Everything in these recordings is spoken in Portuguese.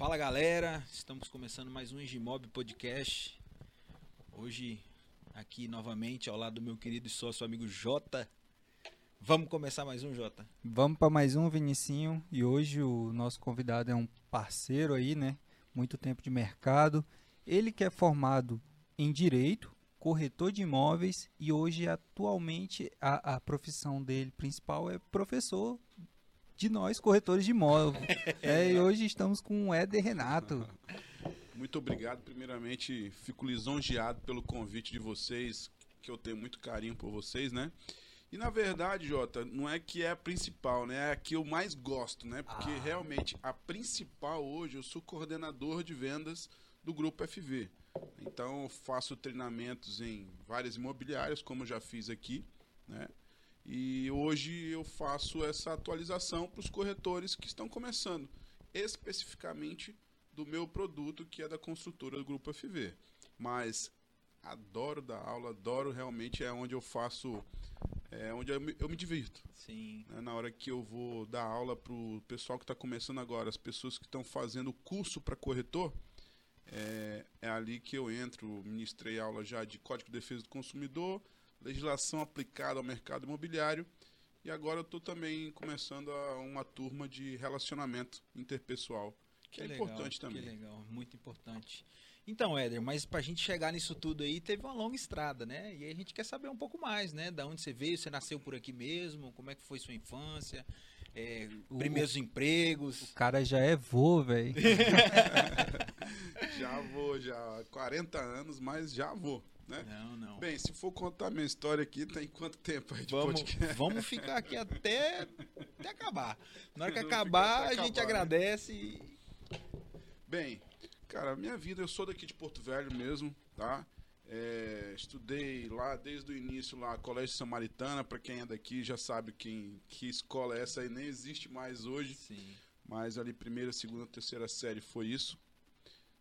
Fala galera, estamos começando mais um Engimob Podcast. Hoje, aqui novamente ao lado do meu querido e sócio amigo Jota. Vamos começar mais um, Jota? Vamos para mais um, Vinicinho. E hoje o nosso convidado é um parceiro aí, né? Muito tempo de mercado. Ele que é formado em Direito, corretor de imóveis e hoje, atualmente, a, a profissão dele principal é professor de nós, corretores de imóveis. é, e hoje estamos com o Éder Renato. Muito obrigado. Primeiramente, fico lisonjeado pelo convite de vocês, que eu tenho muito carinho por vocês, né? E na verdade, Jota, não é que é a principal, né? É a que eu mais gosto, né? Porque ah. realmente a principal hoje, eu sou coordenador de vendas do grupo FV. Então, eu faço treinamentos em várias imobiliárias, como eu já fiz aqui, né? E hoje eu faço essa atualização para os corretores que estão começando, especificamente do meu produto, que é da construtora do Grupo FV. Mas adoro dar aula, adoro realmente, é onde eu faço, é onde eu me, eu me divirto. Sim. Né? Na hora que eu vou dar aula para o pessoal que está começando agora, as pessoas que estão fazendo curso para corretor, é, é ali que eu entro. Ministrei aula já de Código de Defesa do Consumidor, legislação aplicada ao mercado imobiliário. E agora eu estou também começando a, uma turma de relacionamento interpessoal, que, que é legal, importante também. Que legal, muito importante. Então, Éder, mas para a gente chegar nisso tudo aí, teve uma longa estrada, né? E aí a gente quer saber um pouco mais, né? Da onde você veio, você nasceu por aqui mesmo, como é que foi sua infância, é, primeiros empregos. O cara já é vô, velho. já vou, já. 40 anos, mas já vou. Né? Não, não. Bem, se for contar minha história aqui, tem quanto tempo aí de vamos, podcast? Vamos ficar aqui até, até acabar. Na hora que acabar, a gente né? agradece. E... Bem, cara, minha vida, eu sou daqui de Porto Velho mesmo, tá? É, estudei lá desde o início lá, Colégio Samaritana, para quem é daqui já sabe quem, que escola é essa aí, nem existe mais hoje. Sim. Mas ali primeira, segunda, terceira série foi isso.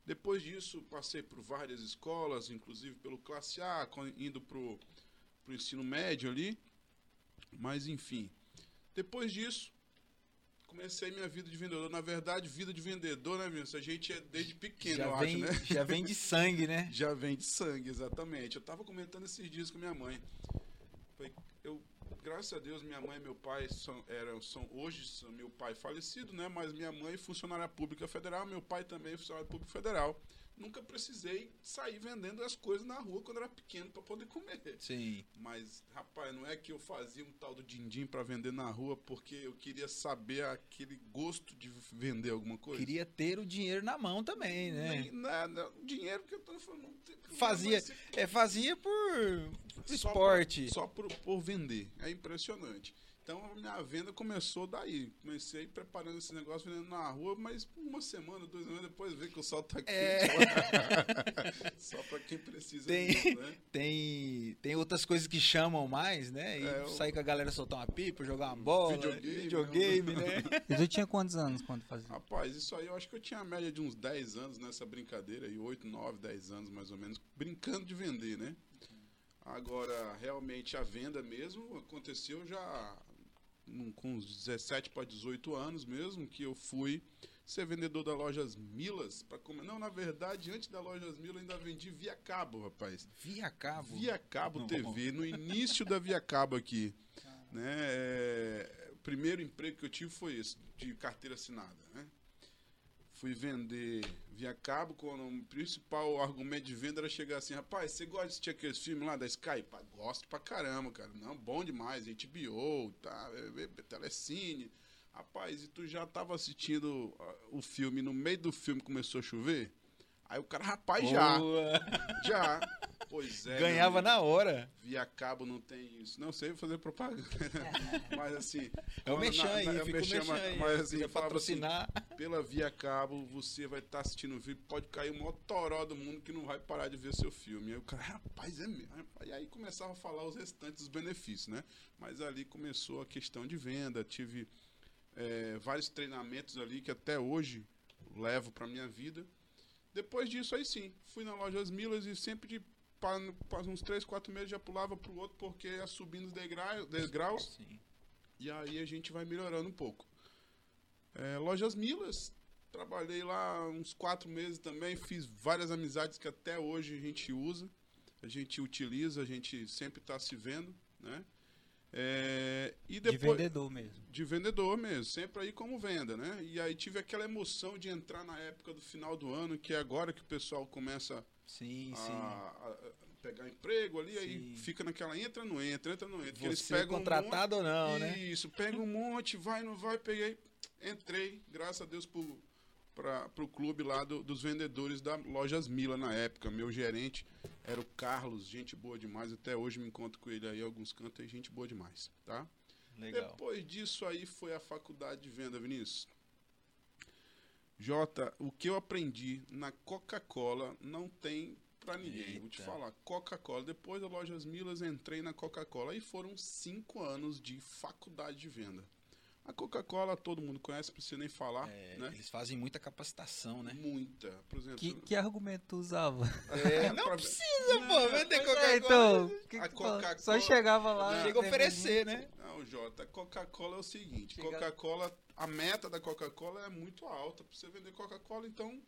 Depois disso, passei por várias escolas, inclusive pelo Classe A, indo para o ensino médio ali. Mas, enfim. Depois disso, comecei minha vida de vendedor. Na verdade, vida de vendedor, né, Vinícius? A gente é desde pequeno, já eu vem, acho, né? Já vem de sangue, né? já vem de sangue, exatamente. Eu estava comentando esses dias com minha mãe. Eu graças a Deus, minha mãe e meu pai são, eram, são hoje são meu pai falecido, né? Mas minha mãe funcionária pública federal, meu pai também funcionário público federal nunca precisei sair vendendo as coisas na rua quando era pequeno para poder comer. Sim. Mas, rapaz, não é que eu fazia um tal do din-din para vender na rua porque eu queria saber aquele gosto de vender alguma coisa. Queria ter o dinheiro na mão também, né? Nem nada. Dinheiro que eu tô falando. Fazia, é, fazia por, por esporte. Só, por, só por, por vender. É impressionante. Então a minha venda começou daí. Comecei preparando esse negócio, vendendo na rua, mas uma semana, duas semanas depois ver que o sol tá aqui. É. Só para quem precisa tem, disso, né? Tem, tem outras coisas que chamam mais, né? E é, sair com a galera soltar uma pipa, jogar uma bola, videogame, videogame né? E tu tinha quantos anos quando fazia? Rapaz, isso aí eu acho que eu tinha a média de uns 10 anos nessa brincadeira, e 8, 9, 10 anos mais ou menos, brincando de vender, né? Agora, realmente, a venda mesmo aconteceu já com uns 17 para 18 anos mesmo, que eu fui ser vendedor da Lojas Milas. Pra comer. Não, na verdade, antes da Lojas Milas, eu ainda vendi via cabo, rapaz. Via cabo? Via cabo Não, TV, no início da via cabo aqui. Né? É, o primeiro emprego que eu tive foi esse, de carteira assinada. Né? Fui vender via cabo, quando o principal argumento de venda era chegar assim, rapaz, você gosta de assistir aqueles filmes lá da Sky? Pá, gosto pra caramba, cara. Não, bom demais, HBO, tá, é, é, Telecine. Rapaz, e tu já tava assistindo o filme, no meio do filme começou a chover? Aí o cara, rapaz, já. Já. Pois é. Ganhava na hora. Via cabo não tem isso. Não sei fazer propaganda. mas assim. É o mexer aí, na, fica mexer, mas, mas assim, assim patrocinar. Assim, pela via cabo, você vai estar tá assistindo o vídeo, pode cair o maior toró do mundo que não vai parar de ver seu filme. Aí o cara, rapaz, é mesmo. E aí começava a falar os restantes dos benefícios, né? Mas ali começou a questão de venda, tive é, vários treinamentos ali que até hoje levo para minha vida. Depois disso, aí sim, fui na Lojas Milas e sempre de para uns 3, 4 meses já pulava para o outro porque ia subindo os degraus. degraus sim. E aí a gente vai melhorando um pouco. É, Lojas Milas, Trabalhei lá uns quatro meses também, fiz várias amizades que até hoje a gente usa, a gente utiliza, a gente sempre está se vendo, né? É, e depois, de vendedor mesmo. De vendedor mesmo, sempre aí como venda, né? E aí tive aquela emoção de entrar na época do final do ano, que é agora que o pessoal começa sim, a, sim. a pegar emprego ali, Sim. aí fica naquela entra, não entra, entra, não entra. que eles Você pegam um contratado ou não, monte, né? Isso, pega um monte, vai, não vai, peguei, entrei, graças a Deus pro, pra, pro clube lá do- dos vendedores da Lojas Mila na época. Meu gerente era o Carlos, gente boa demais, até hoje me encontro com ele aí em alguns cantos, é gente boa demais, tá? Legal. Depois disso aí foi a faculdade de venda, Vinícius. Jota, o que eu aprendi na Coca-Cola não tem pra ninguém. Vou te Eita. falar, Coca-Cola. Depois da Lojas Milas, entrei na Coca-Cola. E foram cinco anos de faculdade de venda. A Coca-Cola todo mundo conhece, não precisa nem falar, É, né? Eles fazem muita capacitação, né? Muita. Por exemplo... Que, que argumento tu usava? é, não pra- precisa, Não, pô, vender É, Coca-Cola. então, que A? Coca-Cola- só chegava lá. Não. Chega a né, oferecer, né? Não, Jota, Coca-Cola é o seguinte, Chega- Coca-Cola, a meta da Coca-Cola é muito alta. Pra você vender Coca-Cola, então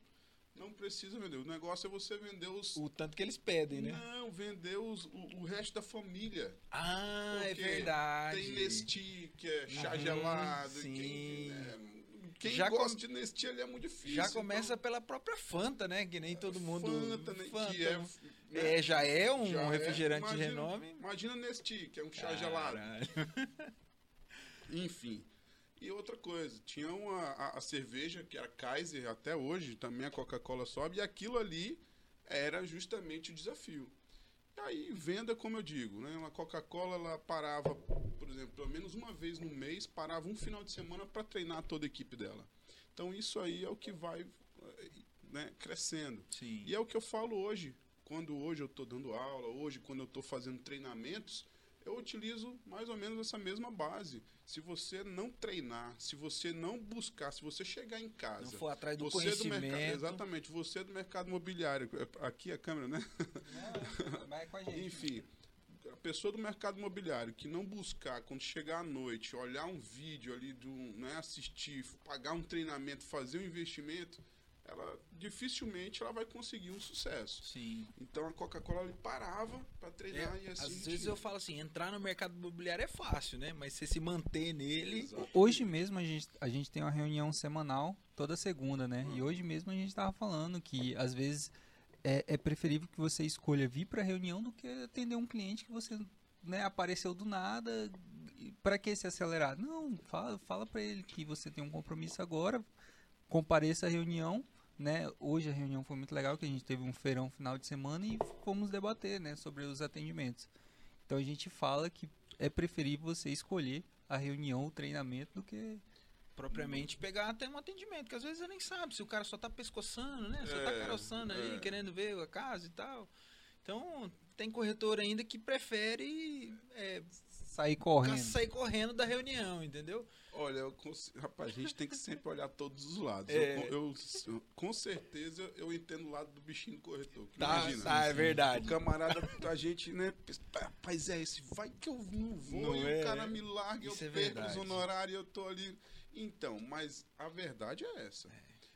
não precisa vender. O negócio é você vender os. O tanto que eles pedem, né? Não, vender os, o, o resto da família. Ah, é Porque verdade. Tem Nesti, que é chá Uhum, gelado. sim. Quem, né, quem Já gosta com- de Nesti ali é muito difícil. Já começa então, pela própria Fanta, né? Que nem todo mundo. Fanta, né, Fanta. que é, né, É, já é um já é. refrigerante de Imagina- renome. Imagina Nesti, que é um chá gelado. Caralho. Enfim. E outra coisa, tinha uma, a, a cerveja, que era Kaiser, até hoje, também a Coca-Cola sobe, e aquilo ali era justamente o desafio. E aí, venda, como eu digo, né? A Coca-Cola, ela parava, por exemplo, pelo menos uma vez no mês, parava um final de semana para treinar toda a equipe dela. Então, isso aí é o que vai né, crescendo. Sim. E é o que eu falo hoje. Quando hoje eu estou dando aula, hoje quando eu estou fazendo treinamentos, eu utilizo mais ou menos essa mesma base. Se você não treinar, se você não buscar, se você chegar em casa, Não for atrás do você do mercado, conhecimento. exatamente, você do mercado imobiliário, é, aqui a câmera, né? Vai com a gente. Enfim, a pessoa do mercado imobiliário que não buscar, quando chegar à noite, olhar um vídeo ali, do, né, assistir, pagar um treinamento, fazer um investimento, ela dificilmente ela vai conseguir um sucesso. Sim. Então a Coca-Cola ele parava para treinar É, e assim. às vezes tinha. eu falo assim, entrar no mercado imobiliário é fácil, né? Mas você se manter nele. Exato. Hoje mesmo a gente, a gente tem uma reunião semanal toda segunda, né? E hoje mesmo a gente tava falando que às vezes é, é preferível que você escolha vir para a reunião do que atender um cliente que você né, apareceu do nada. Para que se acelerar? Não, fala, fala para ele que você tem um compromisso agora, compareça à reunião. Né? Hoje a reunião foi muito legal, que a gente teve um feirão final de semana e fomos debater né, sobre os atendimentos. Então a gente fala que é preferível você escolher a reunião, o treinamento, do que propriamente pegar até um atendimento, que às vezes você nem sabe se o cara só tá pescoçando, né? Só tá É, caroçando aí, é. querendo ver a casa e tal. Então, tem corretor ainda que prefere é, sair correndo. sair correndo da reunião, entendeu? Olha, eu rapaz, a gente tem que sempre olhar todos os lados. É. Eu, eu- eu- com certeza eu entendo o lado do bichinho do corretor. Tá, imagina, tá, é assim, verdade. O camarada, a gente, né? pensa, Rapaz, é esse, vai que eu não vou Não e é, o cara me larga, eu é perco verdade. os honorários, eu tô ali. Então, mas a verdade é essa.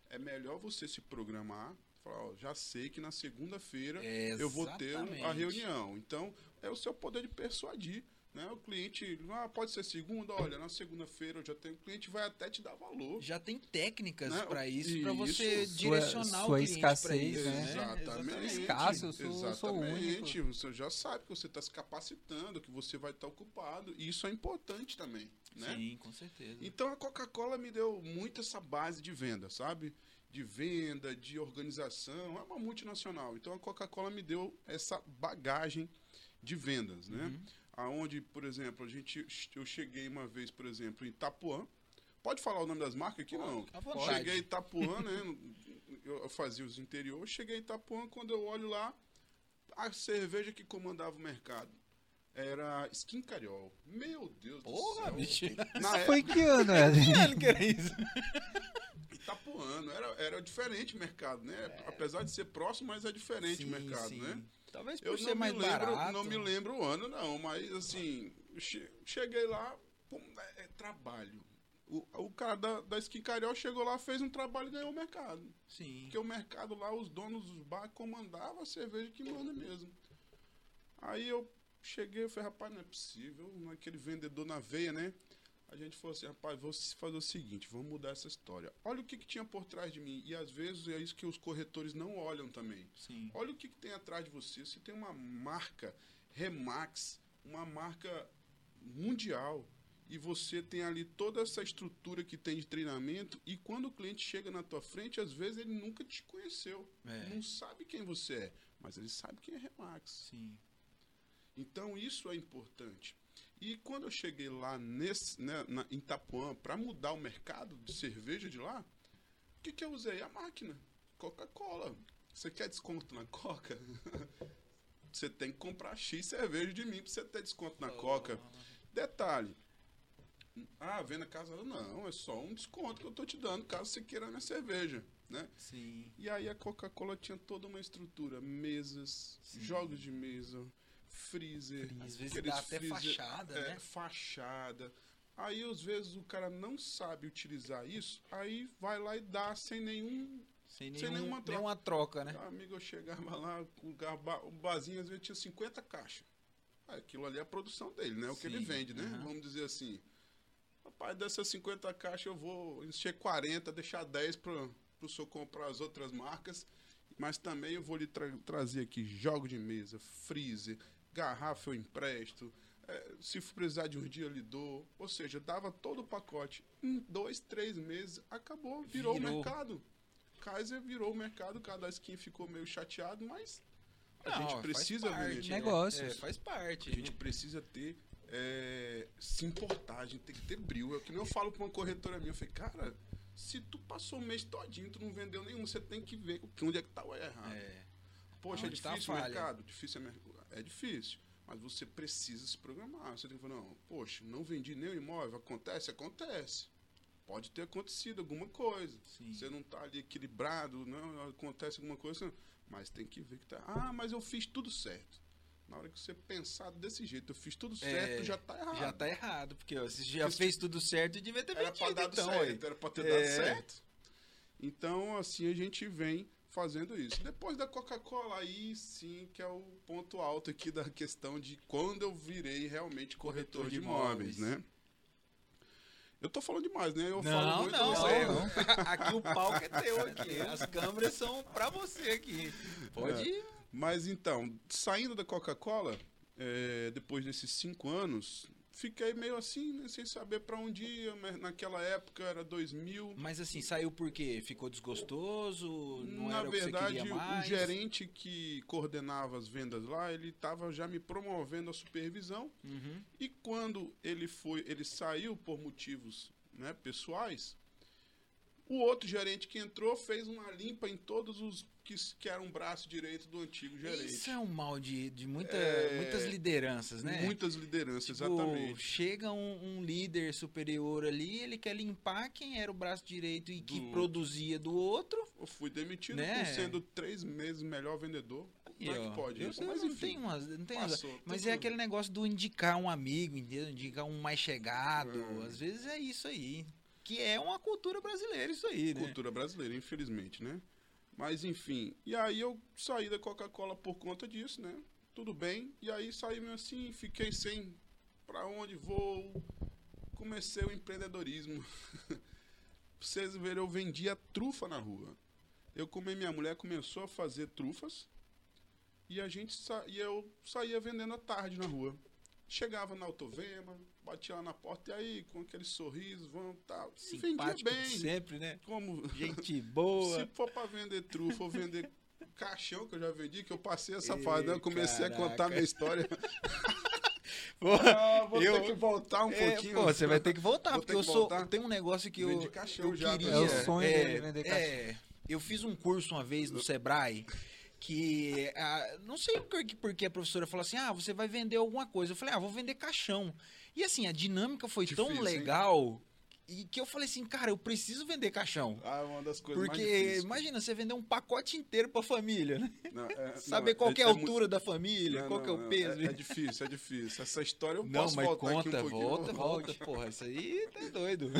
É melhor você se programar. Falar, ó, já sei que na segunda-feira eu vou ter a reunião. Então, é o seu poder de persuadir. Né? O cliente, ah, pode ser segunda, olha, na segunda-feira eu já tenho. O cliente vai até te dar valor. Já tem técnicas Né? pra isso, pra você Isso. direcionar Sua o cliente escassez, isso, né? Exatamente. Escasso, eu sou- eu sou Exatamente. Você já sabe que você está se capacitando, que você vai estar ocupado. E isso é importante também. Né? Sim, com certeza. Então a Coca-Cola me deu muito essa base de venda, sabe? De venda, de organização. É uma multinacional. Então a Coca-Cola me deu essa bagagem de vendas, né? Uhum. Aonde, por exemplo, a gente, eu cheguei uma vez, por exemplo, em Itapuã. Pode falar o nome das marcas aqui? Não. Cheguei em Itapuã, né? Eu fazia os interiores. Cheguei em Itapuã, quando eu olho lá, a cerveja que comandava o mercado era Skin Cariol. Meu Deus Porra, do bicho. céu. Na Foi que ano? Mano, que era isso? Itapuano, era, era diferente o mercado, né? Apesar de ser próximo, mas é diferente Sim, o mercado, sim. né? Talvez por Eu ser não mais me lembro, barato. não me lembro o ano, não, mas assim, che- cheguei lá, pum, é, é trabalho. O, o cara da, da Skin Cariol chegou lá, fez um trabalho e ganhou o mercado. Sim. Porque o mercado lá, os donos dos bar comandavam a cerveja que manda mesmo. Aí eu cheguei e falei, rapaz, não é possível, aquele vendedor na veia, né? A gente falou assim, rapaz, vou fazer o seguinte, vamos mudar essa história. Olha o que, que tinha por trás de mim. E às vezes é isso que os corretores não olham também. Sim. Olha o que, que tem atrás de você. Você tem uma marca Remax, uma marca mundial. E você tem ali toda essa estrutura que tem de treinamento. E quando o cliente chega na tua frente, às vezes ele nunca te conheceu. É. Não sabe quem você é. Mas ele sabe quem é Remax. Sim. Então isso é importante. E quando eu cheguei lá nesse, né, na, em Itapuã para mudar o mercado de cerveja de lá, o que, que eu usei? A máquina. Coca-Cola. Você quer desconto na Coca? você tem que comprar X cerveja de mim para você ter desconto na Coca. Detalhe. Ah, venda casa. Não, é só um desconto que eu tô te dando caso você queira minha cerveja. Né? Sim. E aí a Coca-Cola tinha toda uma estrutura, mesas, Sim. jogos de mesa, freezer, Às vezes dá até freezer- fachada, é, né? fachada. Aí às vezes o cara não sabe utilizar isso, aí vai lá e dá sem nenhum. Sem, Sem nenhum, nenhuma troca. nenhuma troca, né? Ah, amigo, eu chegava lá, o, garba, o barzinho às vezes tinha 50 caixas. Aquilo ali é a produção dele, né? O que ele Sim, vende, né? aham. Vamos dizer assim. Rapaz, dessas 50 caixas eu vou encher 40, deixar 10 para o senhor comprar as outras marcas. Mas também eu vou lhe tra- trazer aqui jogo de mesa, freezer, garrafa eu empresto. é, se for precisar de um dia eu lhe dou. Ou seja, dava todo o pacote. Em dois, três meses, acabou, virou, o Virou. mercado. Kaiser virou o mercado, cada skin ficou meio chateado, mas a Não, gente faz precisa parte, vender. né? Negócios. É, faz parte. A gente precisa ter. é, se importar, a gente tem que ter brilho. É que nem eu falo pra uma corretora minha, eu falei, cara, se tu passou o mês todinho, tu não vendeu nenhum, você tem que ver onde é que tá o errado. É. Poxa, é Onde tá difícil o mercado? Difícil é, mer- é difícil. Mas você precisa se programar. Você tem que falar, não, poxa, não vendi nenhum imóvel. Acontece? Acontece. Pode ter acontecido alguma coisa. Sim. Você não tá ali equilibrado, não acontece alguma coisa, mas tem que ver que tá. Ah, mas eu fiz tudo certo. Na hora que você pensar desse jeito, eu fiz tudo certo, já tá errado. Já tá errado, porque ó, você já Isso- fez tudo certo e devia ter Era vendido, pra então. certo, era pra ter É. dado certo. Então, assim, a gente vem fazendo isso. Depois da Coca-Cola, aí sim que é o ponto alto aqui da questão de quando eu virei realmente corretor, Corretor de de imóveis, imóveis. né? Eu tô falando demais, né? Eu Não, falo muito. não, eu é, falo- aqui o palco é teu aqui. As câmeras são pra você aqui. Pode ir. Mas então, saindo da Coca-Cola, é, depois desses cinco anos, fiquei meio assim, né, sem saber pra onde ia. Mas naquela época era 2000. Mas assim, saiu por quê? Ficou desgostoso? Não Na que verdade, queria o gerente que coordenava as vendas lá, ele estava já me promovendo a supervisão. Uhum. E quando ele foi, ele saiu por motivos né, pessoais, o outro gerente que entrou fez uma limpa em todos os que, que eram braço direito do antigo gerente. Isso é um mal de, de muita, É, muitas lideranças, né? Muitas lideranças, Tipo, exatamente. Chega um, um líder superior ali, ele quer limpar quem era o braço direito e que Do- produzia do outro. Eu fui demitido Né? por sendo três meses melhor vendedor. Como é que pode eu, isso? eu Mas não enfim, tenho umas, não tenho passou, mas tudo- é aquele negócio do indicar um amigo, entendeu? Indicar um mais chegado. É. Às vezes é isso aí. Que é uma cultura brasileira, isso aí, né? cultura brasileira, infelizmente, né? Mas enfim, e aí eu saí da Coca-Cola por conta disso, né? Tudo bem, e aí saí meio assim, fiquei sem pra onde vou. Comecei o empreendedorismo. Vocês verem, eu vendia trufa na rua. Eu como minha mulher começou a fazer trufas e a gente sa... e eu saía vendendo à tarde na rua. Chegava na Autovema, batia lá na porta e aí com aquele sorriso, vamos tal. E vendia Simpático bem. sempre, né? Como Gente boa. se for pra vender trufa ou vender caixão, que eu já vendi, que eu passei essa eu comecei a caraca. contar minha história. Ah, vou eu- ter que voltar um é, pouquinho. pô, você vai ter que voltar, Vou porque ter eu que sou. voltar. Tem um negócio que eu, Vendi caixão eu já, queria. É o sonho é, dele vender caixão. é, eu fiz um curso uma vez no Sebrae que ah, não sei por que, porque a professora falou assim: ah, você vai vender alguma coisa. Eu falei, ah, vou vender caixão. E assim, a dinâmica foi tão Difícil, hein? legal E que eu falei assim, cara, eu preciso vender caixão. Ah, uma das coisas Porque imagina você vender um pacote inteiro pra família, né? Não, é- Saber não, qual que é a muito- altura da família, Não, qual é o peso. É, é difícil, é difícil. Essa história eu Não, posso mas voltar conta, aqui um volta, volta, porra. Isso aí tá doido.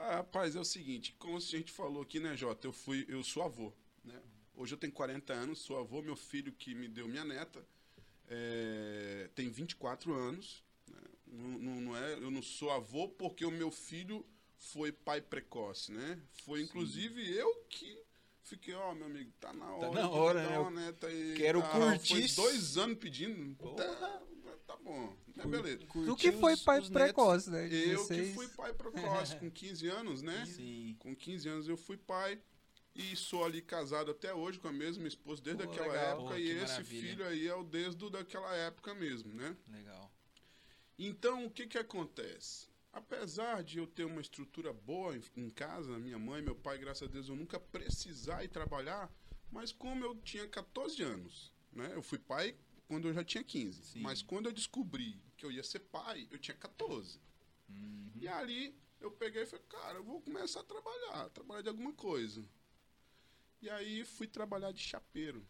Ah, rapaz, é o seguinte, como a gente falou aqui, né, Jota? Eu fui, eu sou avô, né? Hoje eu tenho 40 anos, sou avô, meu filho que me deu minha neta é, tem 24 anos. Né? Não, não, não é, eu não sou avô porque o meu filho foi pai precoce, né? Foi inclusive eu que fiquei, ó, meu amigo, tá na hora. na de hora, dar né? uma neta aí. quero Ah, curtir. Foi dois anos pedindo. Tá, tá bom, né, beleza. Tu que foi pai precoce, né? Eu que 16. fui pai precoce, com 15 anos, né? Sim. Com 15 anos eu fui pai e sou ali casado até hoje com a mesma esposa desde Pô, aquela legal. época Pô, e esse maravilha. filho aí é o desde daquela época mesmo, né? Legal. Então, o que que acontece? Apesar de eu ter uma estrutura boa em, em casa, minha mãe, meu pai, graças a Deus, eu nunca precisar ir trabalhar, mas como eu tinha 14 anos, né? Eu fui pai quando eu já tinha 15, Sim. mas quando eu descobri que eu ia ser pai, eu tinha 14. Uhum. E ali eu peguei e falei, cara, eu vou começar a trabalhar, trabalhar de alguma coisa. E aí fui trabalhar de chapeiro.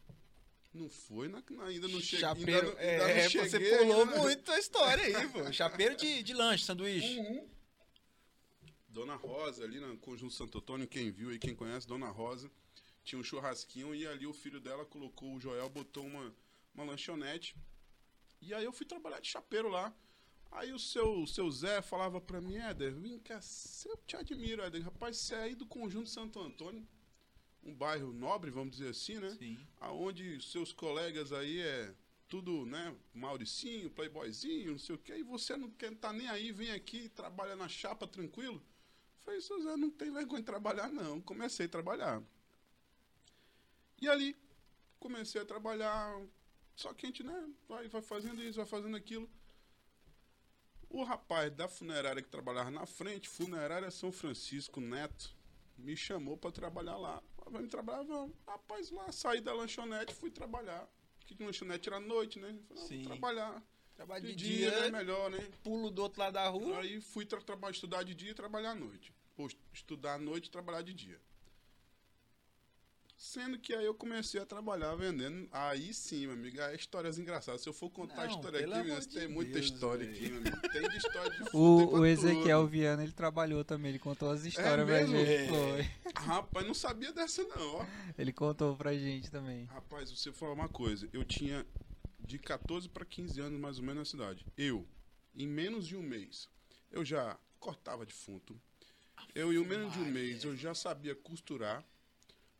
Não foi, na- ainda não cheguei. Chapeiro, ainda, não- ainda não é, cheguei, você pulou ainda muito a história aí, pô. Chapeiro de, de lanche, sanduíche. Uhum. Dona Rosa, ali no Conjunto Santo Antônio, quem viu aí, quem conhece, Dona Rosa, tinha um churrasquinho e ali o filho dela colocou, o Joel botou uma, uma lanchonete. E aí eu fui trabalhar de chapeiro lá. Aí o seu, o seu Zé falava pra mim, Éder, vem cá, eu te admiro, Éder. Rapaz, você é aí do Conjunto Santo Antônio, um bairro nobre, vamos dizer assim, né? Sim. aonde seus colegas aí é tudo, né, Mauricinho, playboyzinho, não sei o quê, e você não quer tá nem aí, vem aqui e trabalha na chapa tranquilo? Falei, Zé, não tem vergonha de trabalhar não. Comecei a trabalhar. E ali, comecei a trabalhar, só que a gente, né, vai, vai fazendo isso, vai fazendo aquilo. O rapaz da funerária que trabalhava na frente, funerária São Francisco Neto, me chamou para trabalhar lá. Vamos trabalhar, vamos. Rapaz, lá saí da lanchonete, fui trabalhar. Que lanchonete era noite, né? Falei, Sim. vou trabalhar. Trabalho De de dia, dia, é melhor, né? pulo do outro lado da rua. Aí fui tra trabalhar, estudar de dia e trabalhar à noite. Pô, est- estudar à noite e trabalhar de dia. Sendo que aí eu comecei a trabalhar vendendo. Aí sim, meu amigo, é histórias engraçadas. Se eu for contar a Não, história pelo aqui, meu, de tem muita Deus, história velho. aqui, meu amigo. Tem de história de O, o Ezequiel tudo. Viana, ele trabalhou também, ele contou as histórias pra mesmo? gente. É. Foi. Rapaz, não sabia dessa não, ó. Ele contou pra gente também. Rapaz, você falar uma coisa. Eu tinha de 14 para 15 anos, mais ou menos, na cidade. Eu, em menos de um mês, eu já cortava defunto. Eu, em menos de um mês, eu já sabia costurar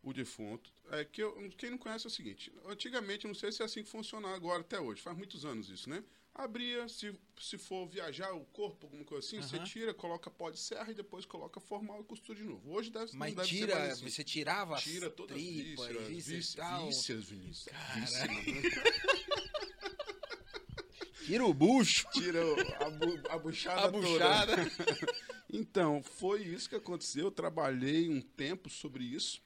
o defunto. É que eu, quem não conhece é o seguinte: antigamente, não sei se é assim que funciona agora até hoje, faz muitos anos isso, né? Abria, se, se for viajar o corpo, alguma coisa assim, você Aham. tira, coloca pó de serra e depois coloca formal e costura de novo. Hoje deve, Mas deve ser tira, mais assim. você tirava as Tira todas as tripas, vísceras, vísceras vísceras, tal. vísceras, Vinícius. Tira o bucho. Tira a, bu- a buchada A buchada. Então, foi isso que aconteceu. Eu trabalhei um tempo sobre isso.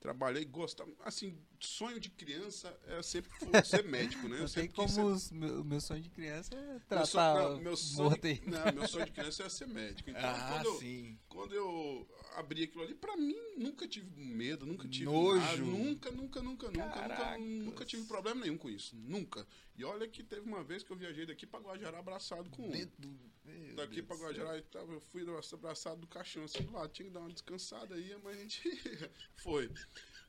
Trabalhei, gostava. Assim, sonho de criança é sempre ser médico, né? Eu Eu sei como ser- os, meu, meu sonho de criança é meu tratar sonho, não, meu sonho, não, meu sonho de criança é ser médico. Então, Ah, quando, eu, sim. quando eu abri aquilo ali, pra mim, nunca tive medo, nunca tive Nojo. nada, nunca, nunca, nunca, nunca, nunca, tive problema nenhum com isso, nunca. E olha que teve uma vez que eu viajei daqui pra Guajará abraçado com um. Dentro do- meu Daqui céu. Guajará, eu fui abraçado do caixão assim do lado. Tinha que dar uma descansada aí, mas a gente foi.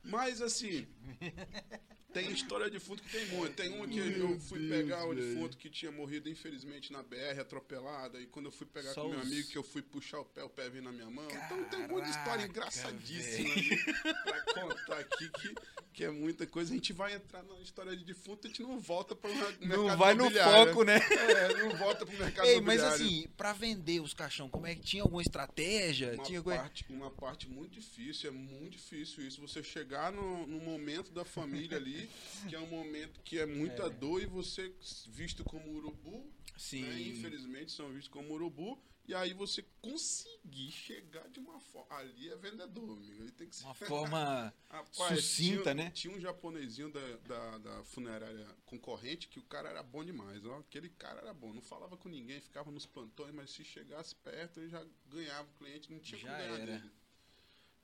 Mas assim, tem história de defunto que tem muito. Tem uma que eu fui Deus, pegar o defunto que tinha morrido, infelizmente, na BR, atropelado. E quando eu fui pegar Só com meu os- amigo, que eu fui puxar o pé, o pé veio na minha mão. então tem muita história Caraca, engraçadíssima ali pra contar aqui, que, que é muita coisa. A gente vai entrar na história de defunto, a gente não volta para o mercado Não vai no foco, né? É, não volta pro mercado Ei, mas assim, pra vender os caixão, como é que tinha alguma estratégia? Uma, tinha parte, uma parte muito difícil, é muito difícil isso. Você chegar no, no momento da família ali, que é um momento que é muita dor, e você, visto como urubu, Sim. né? Infelizmente são vistos como urubu. E aí você conseguir chegar de uma forma. Ali é vendedor, amigo. Ele tem que ser. Uma forma Rapaz, sucinta, tinha, né? Tinha um japonesinho da, da, da funerária concorrente que o cara era bom demais. Ó. Aquele cara era bom. Não falava com ninguém, ficava nos plantões, mas se chegasse perto, ele já ganhava o cliente, não tinha Já como ganhar era. dele.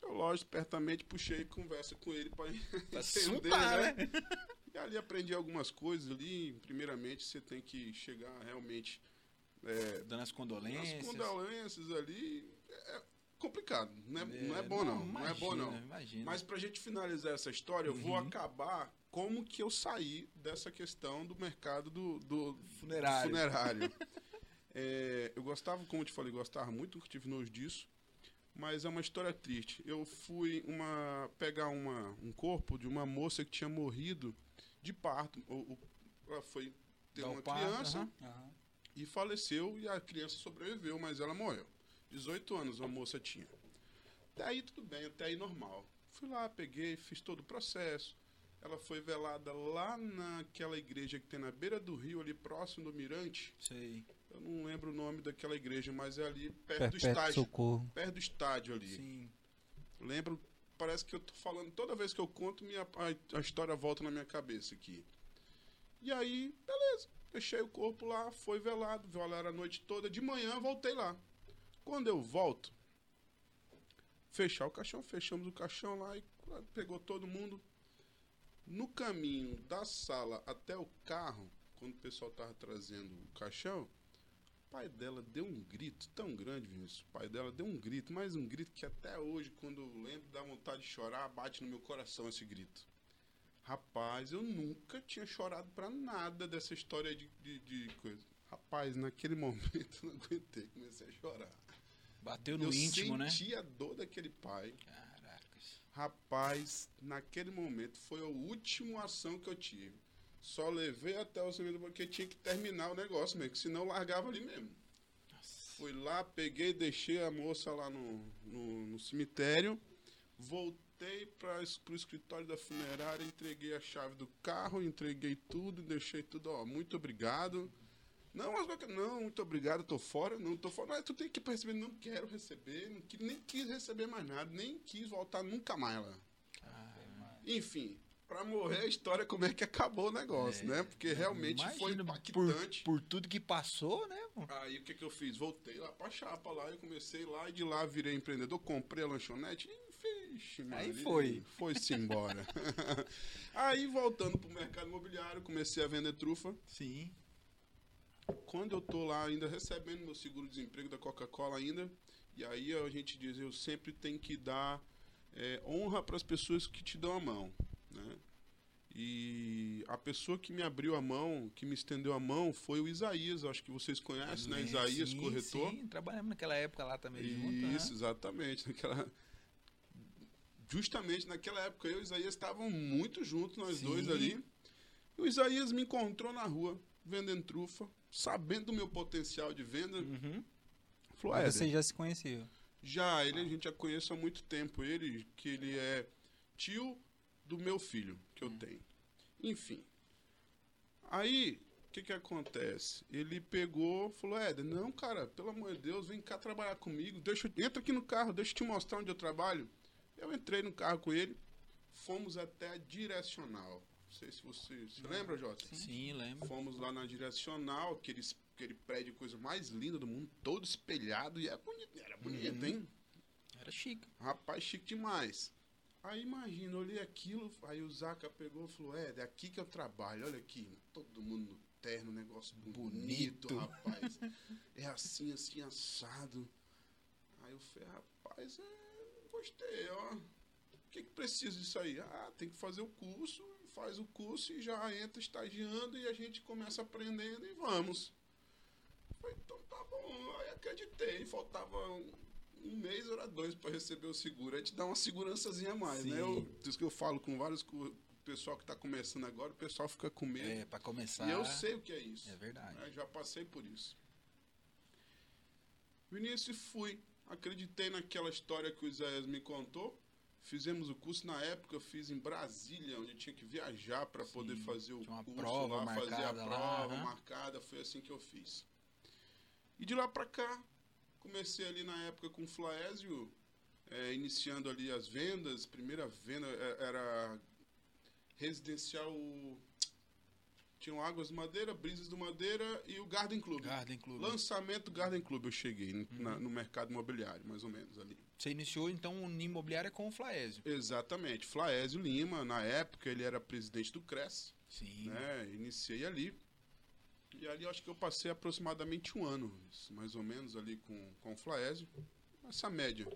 Eu, lógico, pertamente puxei conversa com ele para entender, soltar, né? né? E ali aprendi algumas coisas ali. Primeiramente, você tem que chegar realmente é, Dando as as condolências. condolências ali. É complicado. Não é, É, não é bom, não. Não, é bom, não. imagina, Imagina. Mas pra gente finalizar essa história, eu vou Uhum. acabar como que eu saí dessa questão do mercado do, do do Funerário. funerário. É, eu gostava, como eu te falei, gostava muito, tive nojo disso. Mas é uma história triste. Eu fui uma pegar uma, um corpo de uma moça que tinha morrido de parto. O- ela foi ter Dá uma parto, criança e faleceu e a criança sobreviveu, mas ela morreu. 18 anos a moça tinha. Até aí tudo bem, até aí normal. Fui lá, peguei, fiz todo o processo. Ela foi velada lá naquela igreja que tem na beira do rio, ali próximo do Mirante. Sei. Eu não lembro o nome daquela igreja, mas é ali perto do Perpétuo estádio. socorro. Perto do estádio ali. Sim. Lembro, parece que eu tô falando, toda vez que eu conto, minha, a, a história volta na minha cabeça aqui. E aí, beleza. Deixei o corpo lá, foi velado, velaram a noite toda. De manhã, voltei lá. Quando eu volto, fechar o caixão, fechamos o caixão lá e pegou todo mundo. No caminho da sala até o carro, quando o pessoal tava trazendo o caixão, pai dela deu um grito tão grande, Vinícius. O pai dela deu um grito, mas um grito que até hoje, quando eu lembro, dá vontade de chorar, bate no meu coração esse grito. Rapaz, eu nunca tinha chorado pra nada dessa história de, de, de coisa. Rapaz, naquele momento eu não aguentei, comecei a chorar. Bateu no eu íntimo, né? senti a dor daquele pai. Caracas. Rapaz, naquele momento foi a última ação que eu tive. Só levei até o cemitério porque tinha que terminar o negócio mesmo, que senão largava ali mesmo. Fui lá, peguei, deixei a moça lá no, no, no cemitério, voltei para o escritório da funerária, entreguei a chave do carro, entreguei tudo, deixei tudo, ó, muito obrigado. Não, mas qualquer- não, muito obrigado, tô fora, não tô fora. Mas tu tem que ir pra receber, não quero receber, não nem quis receber mais nada, nem quis voltar nunca mais lá. Enfim, pra morrer a história como é que acabou o negócio, né? Porque realmente foi impactante. Por, por tudo que passou, né? Aí o que, que eu fiz? Voltei lá pra chapa lá e comecei lá e de lá virei empreendedor, comprei a lanchonete e vixe, Aí Maria, foi. Foi-se embora. Aí voltando pro mercado imobiliário, comecei a vender trufa. Sim. Quando eu tô lá ainda recebendo meu seguro-desemprego da Coca-Cola ainda, e aí a gente diz, eu sempre tenho que dar é, honra para as pessoas que te dão a mão, né? E a pessoa que me abriu a mão, que me estendeu a mão, foi o Isaías. Acho que vocês conhecem, né? Isaías, sim, corretor. Sim, trabalhamos naquela época lá também junto. né? Isso, exatamente. Naquela... Justamente naquela época, eu e o Isaías estavam muito juntos, nós Sim. dois ali. E o Isaías me encontrou na rua, vendendo trufa, sabendo do meu potencial de venda. Uhum. Falou, Mas Éder, Você já se conhecia. já, ele a gente já conhece há muito tempo. Ele, que ele é tio do meu filho, que eu tenho. Enfim. Aí, o que que acontece? Ele pegou, falou, Éder, não, cara, pelo amor de Deus, vem cá trabalhar comigo. Deixa, entra aqui no carro, deixa eu te mostrar onde eu trabalho. Eu entrei no carro com ele, fomos até a Direcional. Não sei se você se lembra, Jota? Sim, lembro. Fomos lá na Direcional, aquele, aquele prédio, coisa mais linda do mundo, todo espelhado, e é bonito, era bonito, Uhum. hein? Era chique. Rapaz, chique demais. Aí imagina, olhei aquilo, aí o Zaca pegou e falou, é, é aqui que eu trabalho, olha aqui, todo mundo no terno, negócio bonito, Bonito. rapaz. É assim, assim, assado. Aí eu falei, rapaz, é, gostei, ó. O que, que precisa disso aí? Ah, tem que fazer o curso, faz o curso e já entra estagiando e a gente começa aprendendo e vamos. Eu Falei, então tá bom, aí acreditei, faltava um, um mês, era dois para receber o seguro. Aí te dá uma segurançazinha a mais, né? Sim. Eu, isso que eu falo com vários cu- pessoal que tá começando agora, o pessoal fica com medo. É, pra começar. E eu sei o que é isso. É verdade. né? Já passei por isso. Vinícius, fui. Acreditei naquela história que o Isaías me contou. Fizemos o curso na época, eu fiz em Brasília, onde eu tinha que viajar para poder fazer o curso prova lá, fazer a lá, prova aham. marcada, foi assim que eu fiz. E de lá para cá, comecei ali na época com o Flaésio, é, iniciando ali as vendas. Primeira venda é, era residencial. Tinham Águas do Madeira, Brisas do Madeira e o Garden Club. Garden Club. Lançamento Garden Club eu cheguei Uhum. na- no mercado imobiliário, mais ou menos ali. Você iniciou então no imobiliária com o Flaésio. Exatamente. Flaésio Lima, na época ele era presidente do CRES, Sim. né? Iniciei ali. E ali acho que eu passei aproximadamente um ano, mais ou menos, ali com, com o Flaésio. Essa média.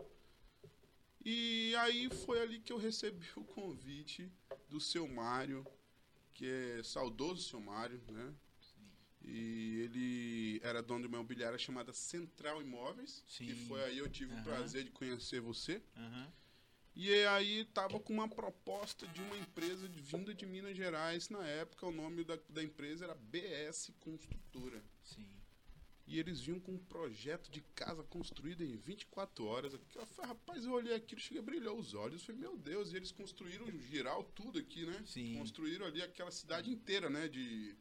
E aí foi ali que eu recebi o convite do seu Mário, que é saudoso seu Mário, né? E ele era dono de uma imobiliária chamada Central Imóveis, que Sim. foi aí eu tive Aham. o prazer de conhecer você. Aham. E aí tava com uma proposta de uma empresa de vinda de Minas Gerais na época, o nome da, da empresa era BS Construtora. Sim. E eles vinham com um projeto de casa construída em 24 horas. Eu falei, rapaz, eu olhei aquilo, cheguei a brilhar os olhos. Eu falei, meu Deus, e eles construíram geral tudo aqui, né? Sim. Construíram ali aquela cidade inteira, né? De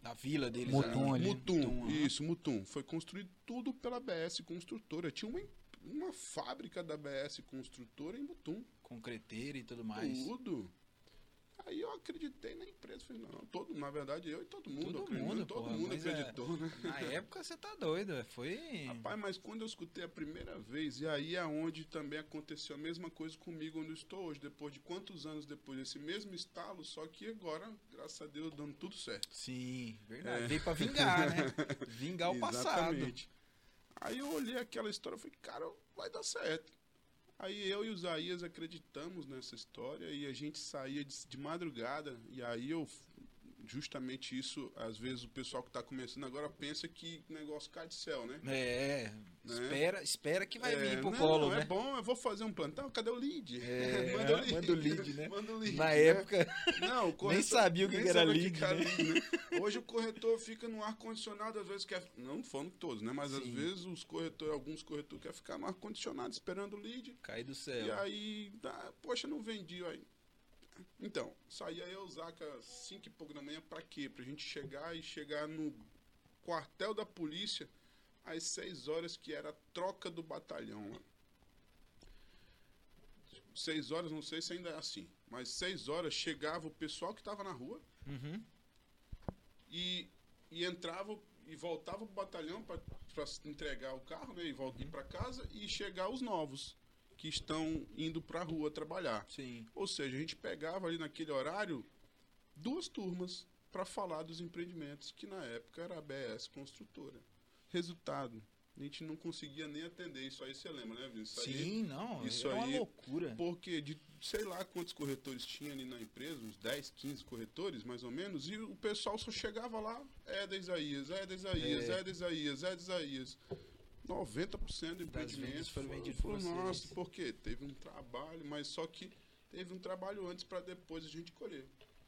Da vila deles. Mutum ali. ali. Mutum, Mutum, isso, Mutum. Foi construído tudo pela BS Construtora. Tinha uma, uma fábrica da BS Construtora em Mutum. Concreteiro e tudo mais. Tudo. Aí eu acreditei na empresa. Falei, não, todo, na verdade, eu e todo mundo. Todo acreditou, mundo, todo porra, mundo é- acreditou, né? Na época você tá doido. Foi. Rapaz, mas quando eu escutei a primeira vez, e aí é onde também aconteceu a mesma coisa comigo onde eu estou hoje, depois de quantos anos depois desse mesmo estalo, só que agora, graças a Deus, dando tudo certo. Sim, verdade. É. Veio pra vingar, né? Vingar o passado. Exatamente. Aí eu olhei aquela história e falei, cara, vai dar certo. Aí eu e o Isaías acreditamos nessa história e a gente saía de, de madrugada. E aí eu, justamente isso, às vezes o pessoal que está começando agora pensa que o negócio cai do céu, né? É, Né? espera, espera que vai É, vir pro não, colo, é né? bom, eu vou fazer um plantão, cadê o lead? É, manda o lead. manda o lead, né? Manda o lead, Na né? época, Não, corretor, sabia o que nem que era sabia o lead, que era né? lead, né? Hoje o corretor fica no ar-condicionado, às vezes quer. Não falando todos, né? Mas às Sim. vezes os corretores, alguns corretores querem ficar no ar-condicionado esperando o lead. cai do E céu. aí, ah, poxa, não vendi. Aí. Então, saía eu, Zaca, às 5 e pouco da manhã, pra quê? Pra gente chegar e chegar no quartel da polícia às 6 horas, que era a troca do batalhão. lá. 6 horas, não sei se ainda é assim, mas 6 horas chegava o pessoal que estava na rua Uhum. e, e entrava e voltava pro batalhão para entregar o carro, né? E voltar ir para casa e chegar os novos que estão indo para a rua trabalhar. Sim. Ou seja, a gente pegava ali naquele horário duas turmas para falar dos empreendimentos que na época era a BS Construtora. Resultado, a gente não conseguia nem atender isso aí, você lembra, né, Vinícius? Isso aí Sim, não. isso era uma aí- loucura. porque de sei lá quantos corretores tinha ali na empresa, uns 10, 15 corretores, mais ou menos, e o pessoal só chegava lá, é da Isaías, é da Isaías, É. é, da Isaías, é da Isaías. 90% do empreendimento foram foi- vendidas por nosso, porque teve um trabalho, mas só que teve um trabalho antes para depois a gente colher.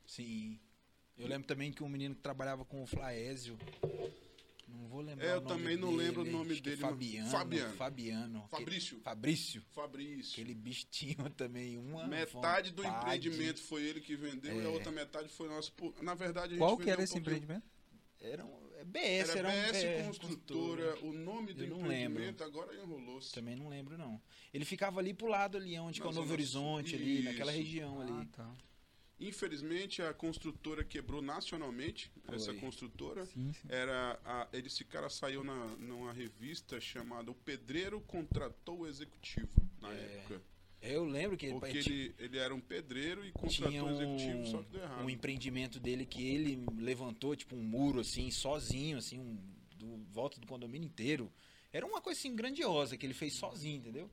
Sim. Eu lembro também que um menino que trabalhava com o Flaésio. Não vou lembrar. É, eu o nome também não lembro o dele, nome é dele. Fabiano. Fabiano. Fabiano. Fabrício. Fabrício. Fabrício. Aquele bicho tinha também uma. Metade do vontade. empreendimento foi ele que vendeu e a É. outra metade foi nosso. Na verdade, a gente Qual que era um esse pouquinho- empreendimento? Era um. É BS, Era era, um BS é, Construtora, o nome do Eu não empreendimento agora enrolou-se. Também não lembro, não. Ele ficava ali pro lado ali, onde que é o Novo Horizonte, Sul. ali, naquela Isso. região ali. Ah, tá. Infelizmente, a construtora quebrou nacionalmente, essa Foi. construtora. Sim, sim. Era a, ele, esse cara saiu na, numa revista chamada O Pedreiro Contratou o Executivo, na É, época. Eu lembro que Porque ele, ele, ele era um pedreiro e contratou tinha o executivo, um, só que deu errado. um empreendimento dele que ele levantou, tipo, um muro, assim, sozinho, assim, um, do volta do condomínio inteiro. Era uma coisa, assim, grandiosa, que ele fez sozinho, entendeu?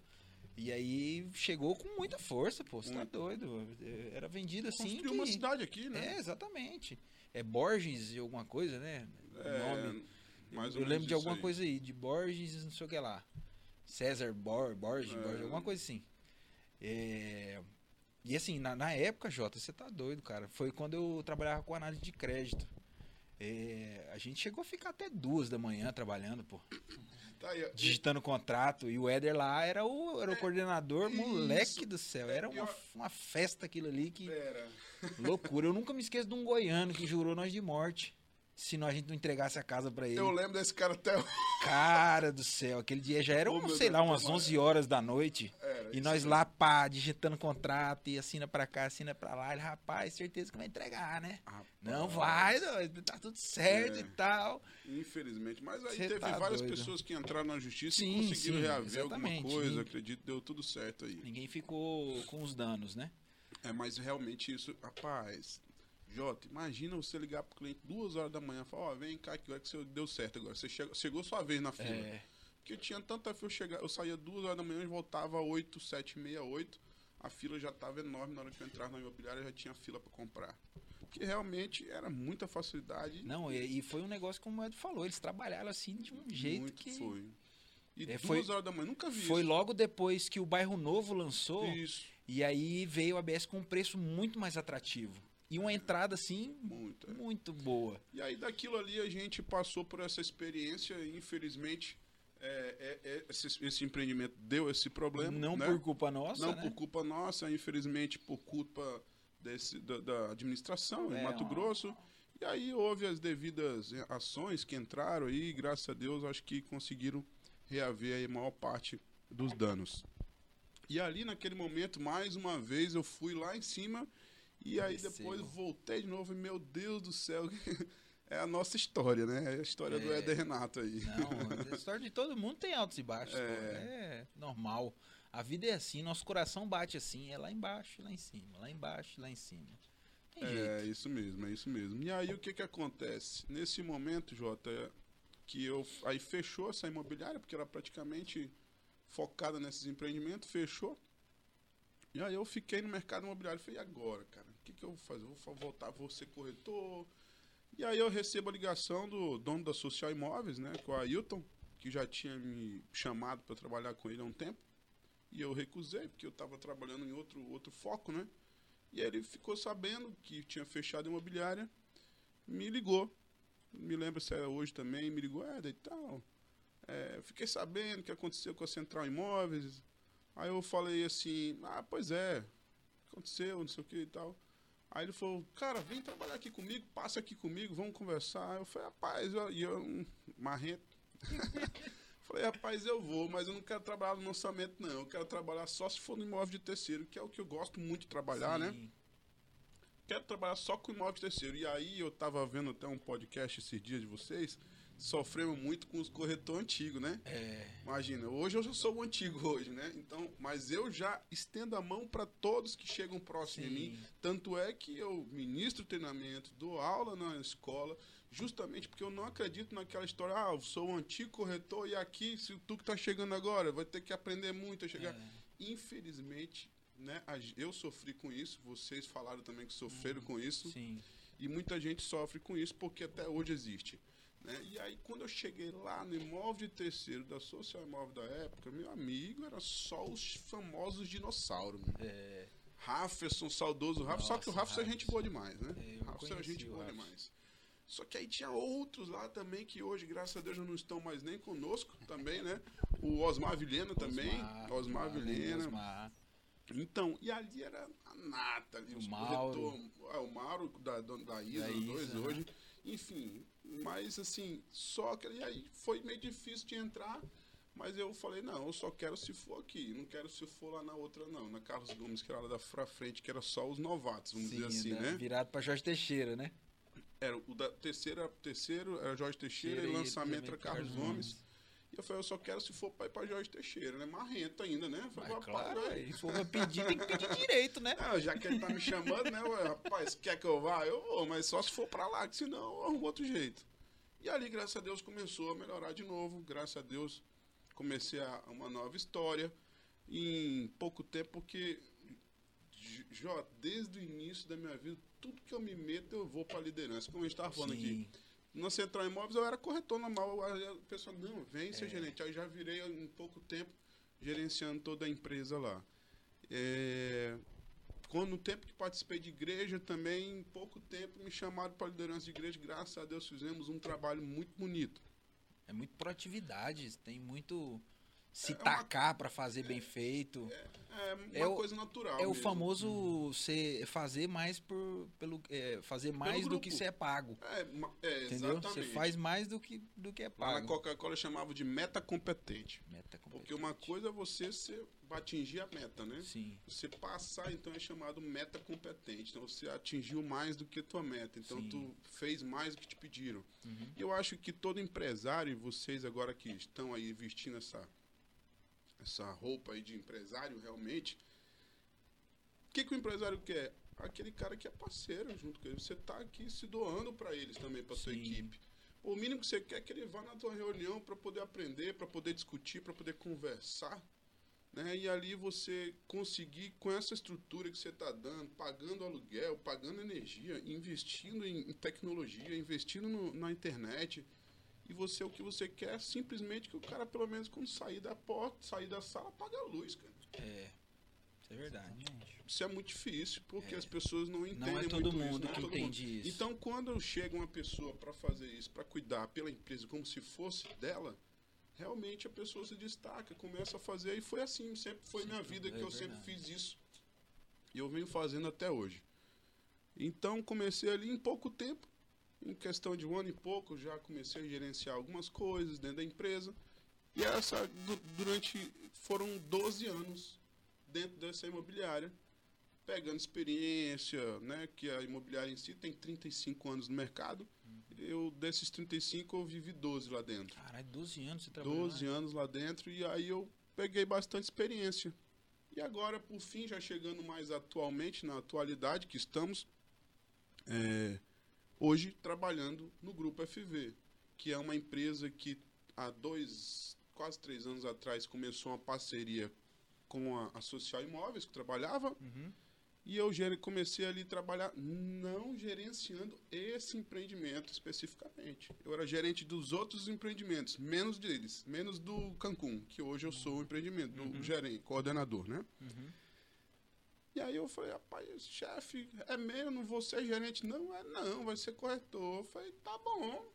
E aí chegou com muita força, pô, você tá doido. Era vendido assim. Construiu que- uma cidade aqui, né? É, exatamente. É Borges e alguma coisa, né? É, nome. mais eu lembro de alguma aí. coisa aí, de Borges, não sei o que lá. César Bor, Borges, É. Borges, alguma coisa assim. É, E assim, na, na época, Jota, você tá doido, cara. Foi quando eu trabalhava com análise de crédito. É, a gente chegou a ficar até duas da manhã trabalhando, pô. Tá aí. Digitando contrato. E o Éder lá era o, era o coordenador, isso. moleque do céu. Era É, uma, eu- uma festa aquilo ali que. Pera. Loucura. Eu nunca me esqueço de um goiano que jurou nós de morte. Se nós, a gente não entregasse a casa pra ele. Eu lembro desse cara até hoje. Cara do céu, aquele dia já era, Oh, um, sei Deus, lá, umas tomara. 11 horas da noite. Era, E nós lá, pá, digitando contrato, e assina pra cá, assina pra lá. Ele, rapaz, certeza que vai entregar, né? Rapaz, Não vai, doido, tá tudo certo É. e tal. Infelizmente. Mas aí Cê teve tá várias doido. pessoas que entraram na justiça Sim, e conseguiram sim, reaver alguma coisa. Acredito, deu tudo certo aí. Ninguém ficou com os danos, né? É, mas realmente isso, rapaz. Jota, imagina você ligar pro cliente duas horas da manhã e falar, ó, vem cá que agora que você deu certo agora. Você chegou, chegou sua vez na fila. É, Porque eu tinha tanta fila, eu, chegava, eu saía duas horas da manhã e voltava às 8, 7, meia, 8. A fila já estava enorme na hora que eu entrava na imobiliária, já tinha fila para comprar. Porque realmente era muita facilidade. não, e, e foi um negócio como o Ed falou, eles trabalharam assim de um jeito muito que. foi. E É, duas foi- horas da manhã, nunca vi Foi isso. logo depois que o Bairro Novo lançou, Isso, e aí veio a ABS com um preço muito mais atrativo. E uma entrada, assim, muito. é. muito boa. E aí daquilo ali a gente passou por essa experiência e infelizmente é, é, é, esse, esse empreendimento deu esse problema. não né? por culpa nossa, Não né? por culpa nossa, infelizmente por culpa desse, da, da administração em É, Mato ó. Grosso. E aí houve as devidas ações que entraram e graças a Deus acho que conseguiram reaver aí a maior parte dos danos. E ali naquele momento, mais uma vez, eu fui lá em cima e aí depois voltei de novo e meu Deus do céu, é a nossa história, né? É a história do É. Éder Renato aí. Não, a história de todo mundo tem altos e baixos. pô. É. normal. A vida é assim, nosso coração bate assim, é lá embaixo, lá em cima, lá embaixo, lá em cima. Tem É, jeito. isso mesmo, é isso mesmo. E aí o que que acontece? Nesse momento, Jota, é que eu aí fechou essa imobiliária, porque era praticamente focada nesses empreendimentos, fechou. E aí eu fiquei no mercado imobiliário, falei, e agora, cara? O que que eu vou fazer? Vou fa- voltar, vou ser corretor? E aí eu recebo a ligação do dono da Social Imóveis, né, com o Ailton, que já tinha me chamado para trabalhar com ele há um tempo. E eu recusei, porque eu estava trabalhando em outro, outro foco, né? E aí ele ficou sabendo que tinha fechado a imobiliária, me ligou. Me lembro se era hoje também, me ligou, é, e tal. É, eu fiquei sabendo o que aconteceu com a Central Imóveis. Aí eu falei assim, ah, pois é, aconteceu, não sei o que e tal. Aí ele falou, cara, vem trabalhar aqui comigo, passa aqui comigo, vamos conversar. Aí eu falei, rapaz, eu, e eu um marrento. falei, rapaz, eu vou, mas eu não quero trabalhar no lançamento, não. Eu quero trabalhar só se for no imóvel de terceiro, que é o que eu gosto muito de trabalhar, né? Sim. quero trabalhar só com imóvel de terceiro. E aí eu tava vendo até um podcast esses dias de vocês, sofremos muito com os corretores antigos, né? É, Imagina, hoje eu já sou o antigo hoje, né? Então, mas eu já estendo a mão para todos que chegam próximo de mim. sim. Tanto é que eu ministro treinamento, dou aula na escola, justamente porque eu não acredito naquela história, ah, eu sou o antigo corretor e aqui, se tu que tá chegando agora, vai ter que aprender muito a chegar. É. Infelizmente, né, eu sofri com isso, vocês falaram também que sofreram com isso, Sim. e muita gente sofre com isso porque até hoje existe. Né? E aí, quando eu cheguei lá no imóvel de terceiro da Social Imóvel da época, meu amigo, era só os famosos dinossauros. meu. É, Rafferson, saudoso Rafa, só que o Rafa é gente boa demais, né? É, Rafa é gente boa demais. Só que aí tinha outros lá também que hoje, graças a Deus, já não estão mais nem conosco também, né? O Osmar Vilhena também. Osmar, Vilhena. Osmar. Então, e ali era a nata ali, O os Mauro. corretor, é, o Mauro da, da, Isa, Da os dois Isa, hoje. Enfim, mas assim, só que e aí foi meio difícil de entrar, mas eu falei, não, eu só quero se for aqui, não quero se for lá na outra não, na Carlos Gomes, que era lá da fra- frente, que era só os novatos, vamos dizer assim, da- né? Virado pra Jorge Teixeira, né? Era o da terceira, terceiro era Jorge Teixeira Teixeira e lançamento era Carlos Carlos Gomes. E eu falei, eu só quero se for pra ir pra Jorge Teixeira, né? Marrento ainda, né? Eu falei, Mas rapaz, claro, vai. aí, se for pra pedir, tem que pedir direito, né? Ah, já que ele tá me chamando, né? ué, rapaz, quer que eu vá? Eu vou, mas só se for pra lá, que senão eu arrumo outro jeito. E ali, graças a Deus, começou a melhorar de novo. Graças a Deus, comecei a, uma nova história. Em pouco tempo, porque, Jó, desde o início da minha vida, tudo que eu me meto, eu vou pra liderança. Como a gente tava falando aqui. Na Central Imóveis eu era corretor normal. Aí O pessoal, não, vem É. ser gerente. Aí já virei em pouco tempo gerenciando toda a empresa lá. É, Quando no tempo que participei de igreja também, em pouco tempo me chamaram para liderança de igreja, graças a Deus fizemos um trabalho muito bonito. É muito proatividade, tem muito se É uma- tacar pra fazer bem feito. É uma É o- coisa natural. É o mesmo. famoso ser, fazer mais por pelo é, fazer mais do que você é pago. É, é, Entendeu? exatamente. Você faz mais do que do que é Lá na pago. Coca-Cola chamava de meta competente. Meta Porque uma coisa é você ser, atingir a meta, né? Sim. Você passar, então, é chamado meta competente. Então, você atingiu mais do que a tua meta. Então, Sim. tu fez mais do que te pediram. Uhum. E eu acho que todo empresário, e vocês agora que estão aí vestindo essa, essa roupa aí de empresário, realmente, o que, que o empresário quer? Aquele cara que é parceiro junto com ele. Você está aqui se doando para eles também, para sua equipe. O mínimo que você quer é que ele vá na tua reunião para poder aprender, para poder discutir, para poder conversar. Né? E ali você conseguir, com essa estrutura que você está dando, pagando aluguel, pagando energia, investindo em, em tecnologia, investindo no- na internet, e você o que você quer é simplesmente que o cara, pelo menos, quando sair da porta, sair da sala, apague a luz, cara. É. Isso é verdade. Isso é muito difícil, porque É. as pessoas não entendem Não é todo muito isso, mundo não é que todo entende isso. Então, quando chega uma pessoa para fazer isso, para cuidar pela empresa como se fosse dela, realmente a pessoa se destaca, começa a fazer, e foi assim, sempre foi minha vida que é eu sempre fiz isso. E eu venho fazendo até hoje. Então, comecei ali em pouco tempo, em questão de um ano e pouco, já comecei a gerenciar algumas coisas dentro da empresa. E essa, du- durante, foram 12 anos dentro dessa imobiliária, pegando experiência, né, que a imobiliária em si tem 35 anos no mercado. Eu, desses 35, eu vivi 12 lá dentro. Caralho, 12 anos você trabalhou 12 lá? anos lá dentro e aí eu peguei bastante experiência. E agora, por fim, já chegando mais atualmente, na atualidade que estamos, é, hoje trabalhando no Grupo FV, que é uma empresa que há dois, quase três anos atrás começou uma parceria com a, a Social Imóveis, que trabalhava, Uhum. e eu comecei ali a trabalhar não gerenciando esse empreendimento especificamente. Eu era gerente dos outros empreendimentos, menos deles, menos do Cancún, que hoje eu sou o empreendimento, do gerente, coordenador, né? Uhum. E aí eu falei, rapaz, chefe, é meu, não vou ser gerente. Não, é não, vai ser corretor. Eu falei, tá bom,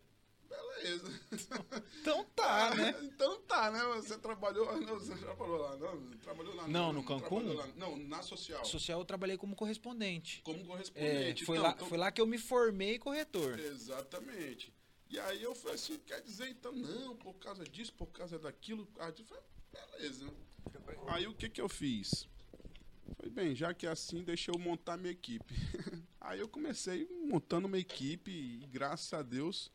beleza. Então tá, né? então tá, né? Você trabalhou, não, você trabalhou lá, não? Trabalhou lá Não, no Cancún? lá. Não, na social. Social eu trabalhei como correspondente. Como É, correspondente. foi, Então, lá, então- foi lá que eu me formei corretor. Exatamente. E aí eu falei assim, quer dizer, então, não, por causa disso, por causa daquilo. Aí eu falei, beleza. Aí o que que eu fiz? Falei, bem, já que é assim, deixa eu montar minha equipe. aí eu comecei montando uma equipe e graças a Deus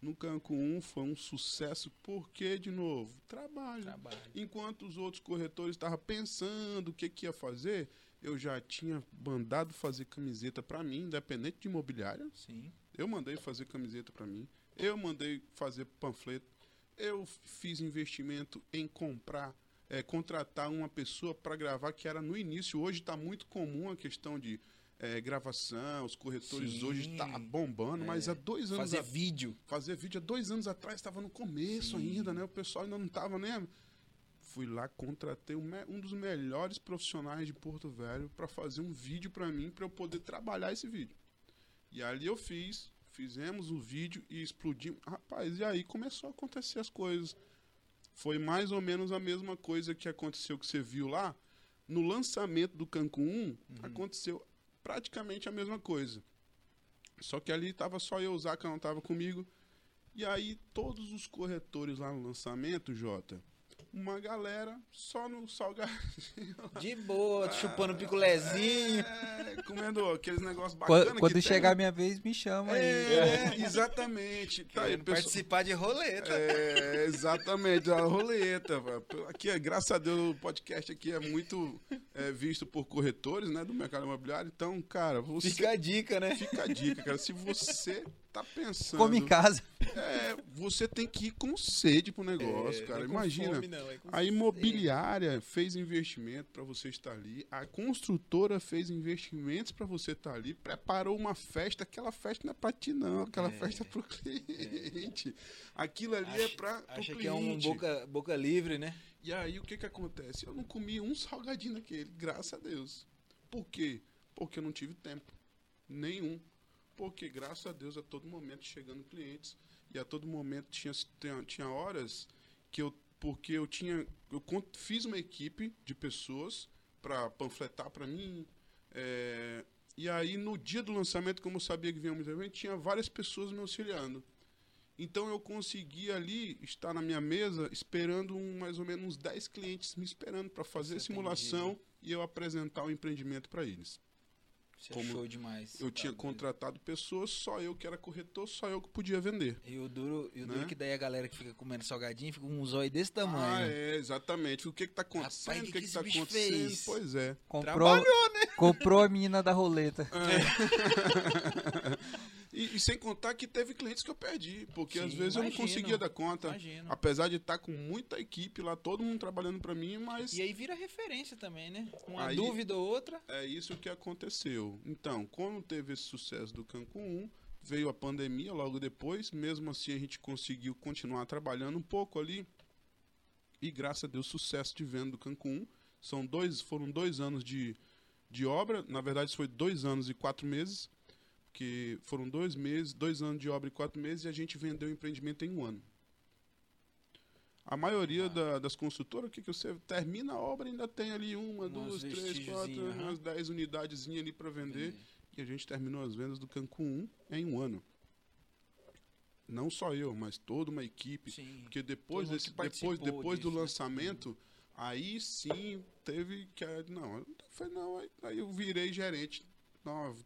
no Cancún foi um sucesso, porque, de novo, trabalho. Trabalho. Enquanto os outros corretores estavam pensando o que, que ia fazer, eu já tinha mandado fazer camiseta para mim, independente de imobiliária. Sim. Eu mandei fazer camiseta para mim. Eu mandei fazer panfleto. Eu fiz investimento em comprar, eh, contratar uma pessoa para gravar, que era no início. Hoje está muito comum a questão de eh, gravação. Os corretores Sim. hoje está bombando, mas há dois anos Fazer a- vídeo. fazer vídeo há dois anos atrás, estava no começo Sim. ainda, né? O pessoal ainda não estava nem. Fui lá, contratei um, um dos melhores profissionais de Porto Velho para fazer um vídeo para mim, para eu poder trabalhar esse vídeo. E ali eu fiz, fizemos o vídeo e explodimos. Rapaz, e aí começou a acontecer as coisas. Foi mais ou menos a mesma coisa que aconteceu que você viu lá. No lançamento do Cancún 1, aconteceu praticamente a mesma coisa. Só que ali tava só eu, o Zaca não tava comigo. E aí todos os corretores lá no lançamento, Jota, uma galera só no salgadinho. De boa, chupando picolézinho. É, comendo aqueles negócios Quando, bacanas quando que chegar a minha vez, me chama aí. É, exatamente. Tá aí, pessoal. participar de roleta. É, exatamente, a roleta. velho. Aqui, é, graças a Deus, o podcast aqui é muito é, visto por corretores, né, do mercado imobiliário. Então, cara, você Fica a dica, né? fica a dica, cara. Se você tá pensando, Come em casa. é, você tem que ir com sede pro negócio, É, cara. é Imagina. fome, não, é com A imobiliária fez investimento para você estar ali, a construtora fez investimentos para você estar ali, preparou uma festa, aquela festa não é para ti não, aquela É. festa é pro cliente. Aquilo ali é para o Acha cliente. que é um boca, boca livre, né? E aí o que que acontece? Eu não comi um salgadinho daquele, graças a Deus. Por quê? Porque eu não tive tempo. Nenhum. Porque, graças a Deus, a todo momento chegando clientes. E a todo momento tinha, tinha, horas que eu. Porque eu tinha. Eu fiz uma equipe de pessoas para panfletar para mim. É, e aí, no dia do lançamento, como eu sabia que vinha um evento, tinha várias pessoas me auxiliando. Então eu consegui ali estar na minha mesa esperando um, mais ou menos uns 10 clientes me esperando para fazer a simulação e eu apresentar o empreendimento para eles. Você Como show demais. Eu tinha contratado pessoas, só eu que era corretor, só eu que podia vender. E o duro, e o né? duro que daí a galera que fica comendo salgadinho fica com um zóio desse tamanho. Ah, é, exatamente. O que que tá acontecendo? Rapaz, o que, que, que, que tá acontecendo? Fez? Pois é. Comprou, Trabalhou, né? Comprou a menina da roleta. É. E, e, sem contar que teve clientes que eu perdi, porque Sim, às vezes imagino, eu não conseguia dar conta. Imagino. Apesar de estar com muita equipe lá, todo mundo trabalhando para mim, mas. E aí vira referência também, né? Uma aí, dúvida ou outra. É isso que aconteceu. Então, quando teve esse sucesso do Cancun 1, veio a pandemia logo depois, mesmo assim a gente conseguiu continuar trabalhando um pouco ali. E graças a Deus, sucesso de venda do Cancun 1. São dois, foram dois anos de, de obra, na verdade foi dois anos e quatro meses porque foram dois meses, dois anos de obra e quatro meses e a gente vendeu o empreendimento em um ano. A maioria ah. da, das construtoras, o que, que você termina a obra ainda tem ali uma, umas duas, três, quatro, uhum. umas dez unidades ali para vender. Entendi. E a gente terminou as vendas do Cancun 1 em um ano. Não só eu, mas toda uma equipe. Sim. Porque depois, desse, depois, depois disso, do né? lançamento, né? aí sim teve que. Não, foi não. Aí, eu virei gerente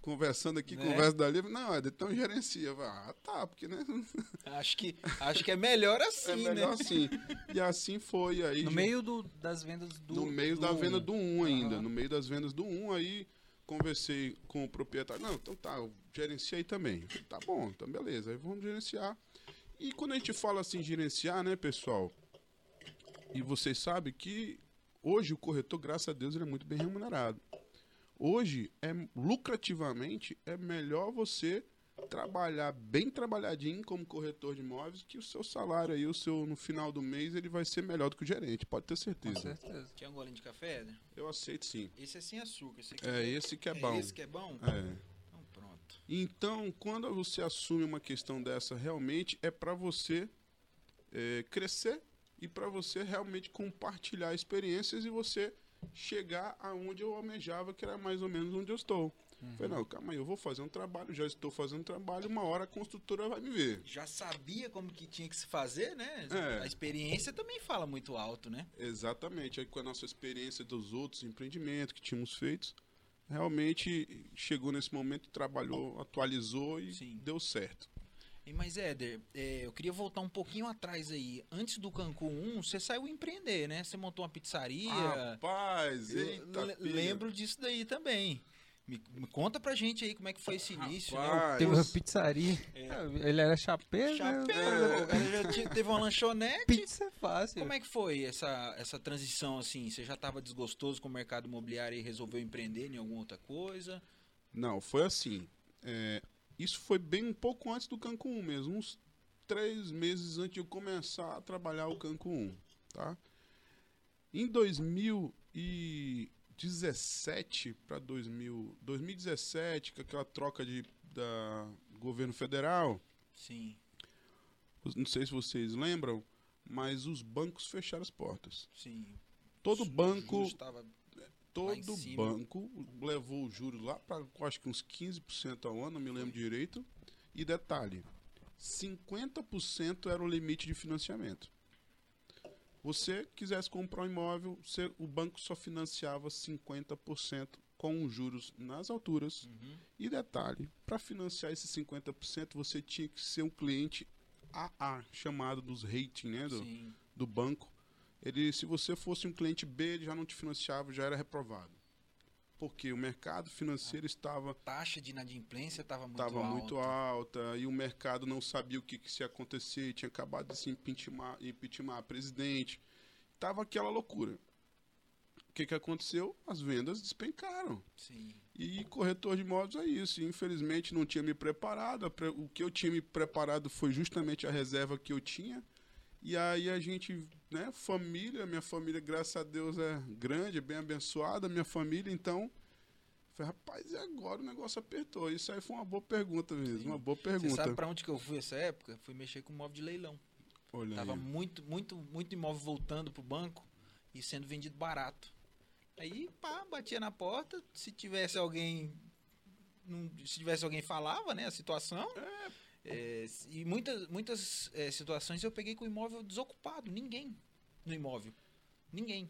conversando aqui, né? conversa dali. Não, então gerencia. Ah, tá, porque, né? Acho que, acho que é melhor assim, é melhor né? assim. E assim foi aí. No de... meio do, das vendas do No meio do da venda do 1 um ainda. Uhum. No meio das vendas do 1, um, aí conversei com o proprietário. Não, então tá, eu gerenciei também. Tá bom, então beleza. Aí vamos gerenciar. E quando a gente fala assim, gerenciar, né, pessoal? E vocês sabem que hoje o corretor, graças a Deus, ele é muito bem remunerado. Hoje, é lucrativamente, é melhor você trabalhar bem trabalhadinho como corretor de imóveis que o seu salário aí, o seu no final do mês, ele vai ser melhor do que o gerente, pode ter certeza. Com certeza. Quer um golinho de café, Eder? Eu aceito sim. Esse é sem açúcar. Esse aqui é, é esse que é, é bom. Esse que é bom? É. Então pronto. Então, quando você assume uma questão dessa, realmente é para você é, crescer e para você realmente compartilhar experiências e você chegar aonde eu almejava, que era mais ou menos onde eu estou. Uhum. Falei, não, calma aí, eu vou fazer um trabalho, já estou fazendo um trabalho, uma hora a construtora vai me ver. Já sabia como que tinha que se fazer, né? É. A experiência também fala muito alto, né? Exatamente. Aí com a nossa experiência dos outros empreendimentos que tínhamos feito, realmente chegou nesse momento, trabalhou, atualizou e Sim. deu certo. Mas, Éder, é, eu queria voltar um pouquinho atrás aí. Antes do Cancún 1, você saiu empreender, né? Você montou uma pizzaria. Rapaz, eita, lembro disso daí também. Me, me, conta pra gente aí como é que foi esse início, né? Teve uma pizzaria. É. Ele era chapeiro, chapeiro né? O cara já tinha, teve uma lanchonete. Pizza é fácil. Como é que foi essa, essa transição, assim? Você já estava desgostoso com o mercado imobiliário e resolveu empreender em alguma outra coisa? Não, foi assim. É, isso foi bem um pouco antes do Cancún mesmo, uns três meses antes de eu começar a trabalhar o Cancún, tá? Em 2017 para 2017, com aquela troca de da governo federal. Sim. Não sei se vocês lembram, mas os bancos fecharam as portas. Sim. Todo banco estava todo banco levou o juros lá para acho que uns 15% ao ano, não me lembro direito. E detalhe, 50% era o limite de financiamento. Você quisesse comprar um imóvel, você, o banco só financiava 50% com os juros nas alturas. Uhum. E detalhe, para financiar esses 50%, você tinha que ser um cliente AA, chamado dos rating, né, do, do banco ele, se você fosse um cliente B, ele já não te financiava, já era reprovado. Porque o mercado financeiro a estava. taxa de inadimplência estava muito alta. Estava muito alta e o mercado não sabia o que, que se ia acontecer, tinha acabado de se impeachment, impeachment a presidente. Estava aquela loucura. O que, que aconteceu? As vendas despencaram. Sim. E corretor de imóveis é isso. Infelizmente não tinha me preparado. O que eu tinha me preparado foi justamente a reserva que eu tinha. E aí a gente, né, família, minha família, graças a Deus, é grande, bem abençoada, minha família, então falei, rapaz, e agora o negócio apertou? Isso aí foi uma boa pergunta mesmo, Sim. uma boa Você pergunta. sabe pra onde que eu fui essa época? Fui mexer com móvel de leilão. Olha Tava aí. muito, muito, muito imóvel voltando pro banco e sendo vendido barato. Aí, pá, batia na porta. Se tivesse alguém. não- se tivesse alguém falava, né? A situação. É, e muitas, muitas é, situações eu peguei com o imóvel desocupado. Ninguém no imóvel. Ninguém.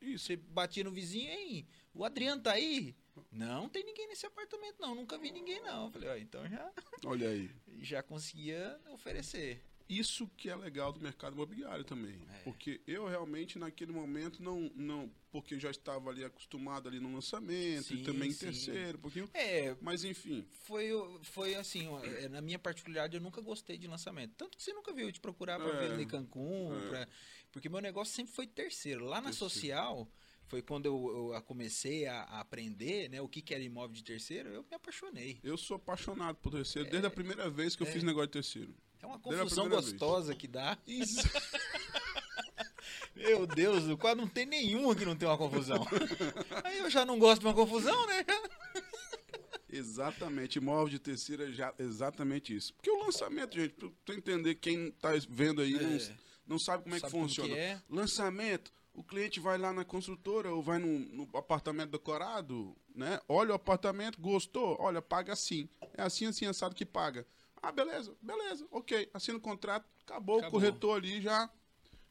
Isso. Você batia no vizinho, hein? O Adriano tá aí? Não, tem ninguém nesse apartamento, não. Nunca vi ninguém, não. Falei, ó, então já, Olha aí. já conseguia oferecer. Isso que é legal do mercado imobiliário também. É. Porque eu realmente, naquele momento, não. não porque eu já estava ali acostumado ali no lançamento Sim, e também em sim. terceiro, um pouquinho. É, Mas enfim, foi, foi assim, é, na minha particularidade, eu nunca gostei de lançamento. Tanto que você nunca viu eu te procurar pra É. ver em Cancún, É. pra- porque meu negócio sempre foi terceiro. Lá na Terceiro. social, foi quando eu, eu comecei a, a aprender né, o que, que era imóvel de terceiro, eu me apaixonei. eu sou apaixonado por terceiro desde a primeira vez que eu é. fiz negócio de terceiro. É uma confusão primeira vez. gostosa que dá. Isso. Meu Deus, quase não tem nenhuma que não tem uma confusão. Aí eu já não gosto de uma confusão, né? Exatamente, imóvel de terceira, já, exatamente isso. Porque o lançamento, gente, pra tu entender quem tá vendo aí, não, É. não sabe como é que Sabe funciona. que é? Lançamento, o cliente vai lá na construtora ou vai no, no apartamento decorado, né? Olha o apartamento, gostou? Olha, paga assim. É assim, assim, assado que paga. Ah, beleza, beleza, ok. Assina o contrato, acabou, Acabou. o corretor ali já,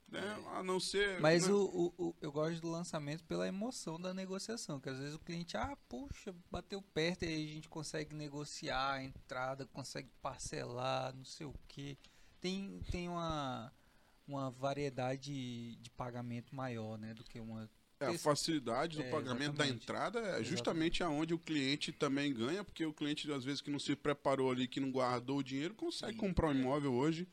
né? A não ser... Mas né? o, o- o- eu gosto do lançamento pela emoção da negociação, que às vezes o cliente, ah, puxa, bateu perto e aí a gente consegue negociar a entrada, consegue parcelar, não sei o que. Tem, tem uma, uma variedade de pagamento maior, né, do que uma... É, a facilidade do É, pagamento da exatamente. entrada é Exatamente. justamente aonde o cliente também ganha, porque o cliente, às vezes, que não se preparou ali, que não guardou o dinheiro, consegue Sim, comprar um é. imóvel hoje.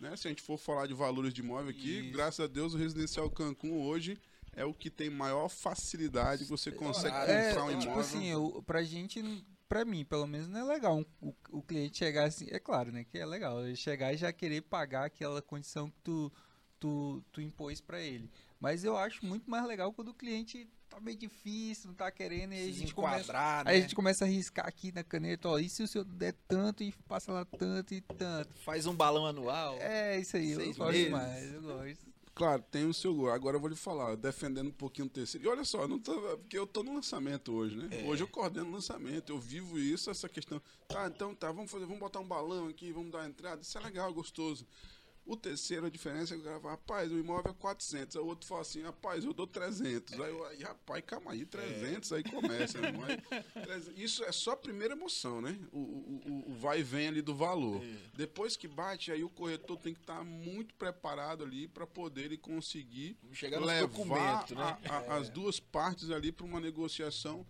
Né? Se a gente for falar de valores de imóvel aqui, Isso. graças a Deus, o Residencial Cancún hoje é o que tem maior facilidade, você consegue horário, É, comprar um tipo imóvel. assim, eu, pra gente, pra mim, pelo menos, não é legal um- o, o cliente chegar assim, é claro, né, que é legal, ele chegar e já querer pagar aquela condição que tu, tu, tu impôs pra ele. Mas eu acho muito mais legal quando o cliente tá meio difícil, não tá querendo, e aí a gente começa... enquadrar, Aí a né? gente começa a riscar aqui na caneta, ó, e se o senhor der tanto e passa lá tanto e tanto. Faz um balão anual. É, isso aí, eu gosto meses. demais, eu gosto. Claro, tem o seu gol. Agora eu vou lhe falar, defendendo um pouquinho o terceiro. E olha só, não tô, porque eu tô no lançamento hoje, né? É. Hoje eu coordeno o lançamento, eu vivo isso, essa questão. Tá, então tá, vamos fazer, vamos botar um balão aqui, vamos dar a entrada. Isso é legal, gostoso. O terceiro, a diferença é que o cara fala, rapaz, o imóvel é 400. Aí o outro fala assim, rapaz, eu dou 300. Aí, eu, aí rapaz, calma aí, 300, aí começa. Mas, 300 isso é só a primeira emoção, né? O, o, o- o vai e vem ali do valor. Depois que bate, aí o corretor tem que estar muito preparado ali para poder ele conseguir Chegar levar né? a- a- as duas partes ali para uma negociação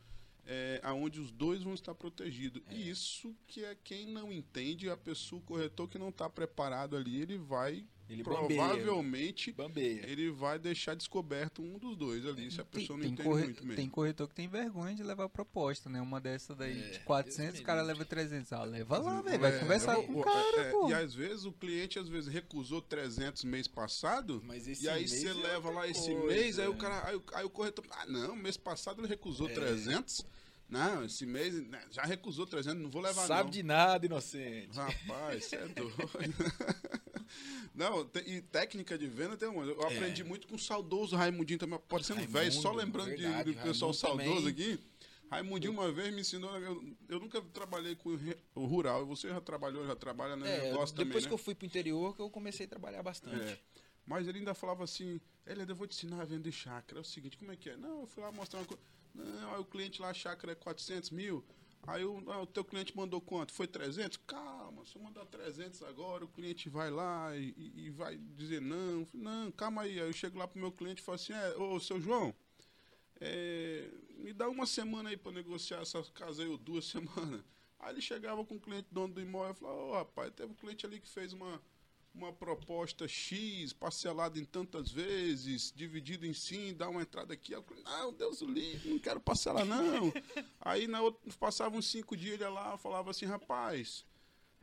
é, aonde os dois vão estar protegidos. E isso que é quem não entende, a pessoa, o corretor que não está preparado ali, ele vai Ele provavelmente Bambeia. ele vai deixar descoberto um dos dois ali, se a Tem, pessoa não tem entende corre- muito mesmo. tem corretor que tem vergonha de levar proposta, né? Uma dessa daí É, de 400, Deus o cara leva 300. Ah, leva lá, É, velho. Vai conversar o- com o- o cara, é, pô. E às vezes o cliente às vezes recusou 300 mês passado. Mas esse E aí você é leva lá esse coisa, mês, aí o cara, aí, o- aí o corretor, ah, não, mês passado ele recusou É. 300. Não, esse mês né, já recusou 300, não vou levar Sabe não. de nada, inocente. Rapaz, você é doido. Não, tem- e técnica de venda tem uma. Eu É. aprendi muito com o saudoso Raimundinho também, parecendo velho, só lembrando de- verdade, de, pessoal Raimundo saudoso também. aqui. Raimundinho uma vez me ensinou, eu, eu nunca trabalhei com o rural, você já trabalhou, já trabalha, né? É, depois também, que né? eu fui pro interior que eu comecei a trabalhar bastante. É. Mas ele ainda falava assim, ele eu vou te ensinar a vender chácara. É o seguinte, como é que é? Não, eu fui lá mostrar uma coisa. Não, aí o cliente lá, a chácara é 400 mil. Aí o, ah, o teu cliente mandou quanto? Foi 300? Calma, se eu mandar 300 agora, o cliente vai lá e, e- e vai dizer não. Não, calma aí. Aí eu chego lá pro meu cliente e falo assim, é, ô, seu João, é, me dá uma semana aí para negociar essa casa aí, ou duas semanas. Aí ele chegava com o cliente dono do imóvel e falava, ô rapaz, teve um cliente ali que fez uma, uma proposta X, parcelada em tantas vezes, dividido em sim, dá uma entrada aqui. Falei, não, Deus o livre, não quero parcelar não. aí na outra, passavam uns cinco dias, ele ia lá falava assim, rapaz,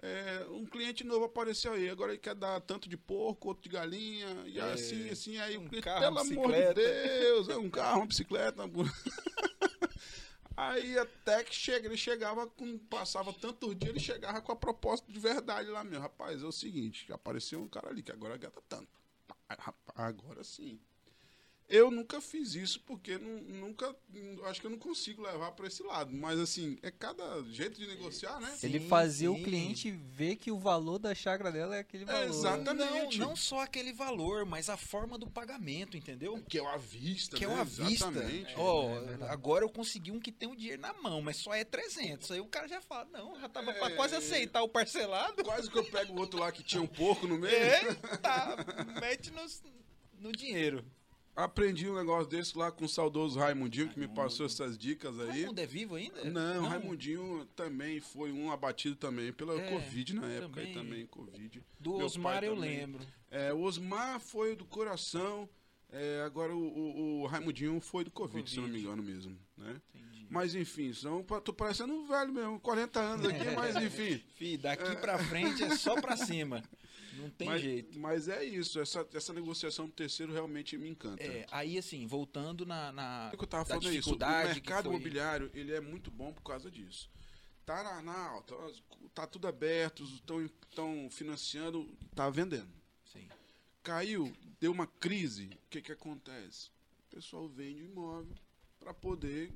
é, um cliente novo apareceu aí, agora ele quer dar tanto de porco, outro de galinha, e É, assim, assim, aí um o cliente, carro, pelo amor de bicicleta." Deus, é um carro, uma bicicleta. uma Aí até que chega, ele chegava com. Passava tantos dias, ele chegava com a proposta de verdade lá mesmo. Rapaz, é o seguinte, apareceu um cara ali que agora gasta tanto. Agora sim. Eu nunca fiz isso porque nu- nunca. Acho que eu não consigo levar para esse lado. Mas assim, é cada jeito de negociar, né? Ele Sim, fazia o sim. cliente ver que o valor da chácara dela é aquele valor. exatamente. Não, não só aquele valor, mas a forma do pagamento, entendeu? Que é o à vista, Que é né? o à vista. Exatamente. Ó, É verdade. agora eu consegui um que tem o dinheiro na mão, mas só é 300. Aí o cara já fala, não, já tava pra É. quase aceitar o parcelado. Quase que eu pego o outro lá que tinha um porco no meio. Eita, mete nos- no dinheiro. Aprendi um negócio desse lá com o saudoso Raimundinho, que me Raimundo. passou essas dicas aí. Raimundo é vivo ainda? Não, Raimundinho também foi um abatido também pela É, Covid na época, também. também, também Covid. Do Meu Osmar eu também. lembro. É, o Osmar foi do coração, é, agora o, o, o Raimundinho foi do COVID, se eu não me engano mesmo, né? Entendi. Mas enfim, são, tô parecendo um velho mesmo, 40 anos aqui, mas enfim. Fih, daqui pra frente é só pra cima. Não tem mas, jeito. mas é isso, essa, essa negociação do terceiro realmente me encanta. É, aí assim, voltando na. na O que eu tava falando é isso. O mercado foi- imobiliário, ele é muito bom por causa disso. Tá na, na alta, tá tudo aberto, estão financiando, tá vendendo. Sim. Caiu, deu uma crise, o que que acontece? O pessoal vende o imóvel para poder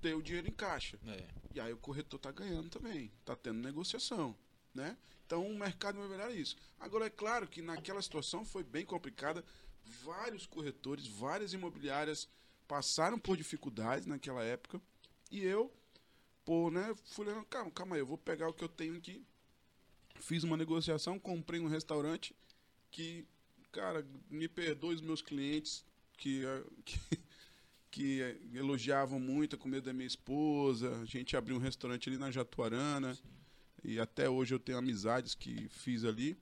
ter o dinheiro em caixa. É. E aí o corretor tá ganhando também, tá tendo negociação, né? Então o mercado imobiliário é isso. Agora é claro que naquela situação foi bem complicada, vários corretores, várias imobiliárias passaram por dificuldades naquela época e eu, pô, né, fui lendo, calma, calma aí, eu vou pegar o que eu tenho aqui. Fiz uma negociação, comprei um restaurante que, cara, me perdoe os meus clientes que, eh, que que elogiavam muito a comida da minha esposa. A gente abriu um restaurante ali na Jatuarana. E até hoje eu tenho amizades que fiz ali.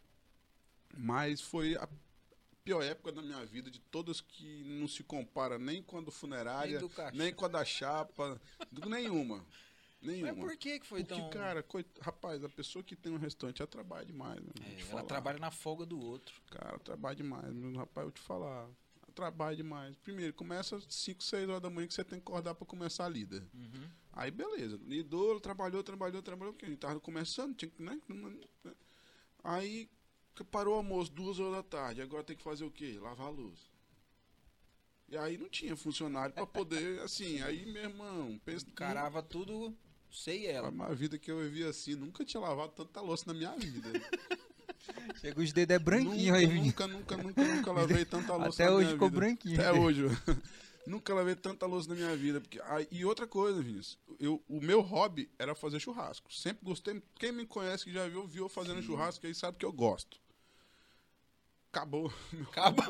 Mas foi a pior época da minha vida, de todas que não se compara nem com a do funerária, Nem do nem com a da chapa, nenhuma. Nenhuma. Mas por que que foi Porque, tão... cara, coit- rapaz, a pessoa que tem um restaurante, ela trabalha demais. Meu, É, ela falar. trabalha na folga do outro. Cara, trabalha demais. Meu rapaz, eu te falar. Ela Trabalha demais. Primeiro, começa às 5, 6 horas da manhã que você tem que acordar pra começar a lida. Uhum. Aí, beleza. Lidou, trabalhou, trabalhou, trabalhou. Porque a gente tava começando, tinha que, né? Aí, parou o almoço, duas horas da tarde. Agora tem que fazer o quê? Lavar a luz. E aí não tinha funcionário pra poder, assim. Aí, meu irmão, pensa. Carava tudo, sei ela. Uma vida que eu vivi assim, nunca tinha lavado tanta louça na minha vida. Chega os dedos é branquinho nunca, aí, nunca, nunca, nunca, nunca lavei tanta louça Até hoje ficou vida. branquinho. Até hoje. nunca lavei tanta louça na minha vida. Porque, ah, e outra coisa, Vinícius. Eu, o meu hobby era fazer churrasco. Sempre gostei. Quem me conhece, que já viu, viu fazendo churrasco, aí sabe que eu gosto. Acabou. Acaba.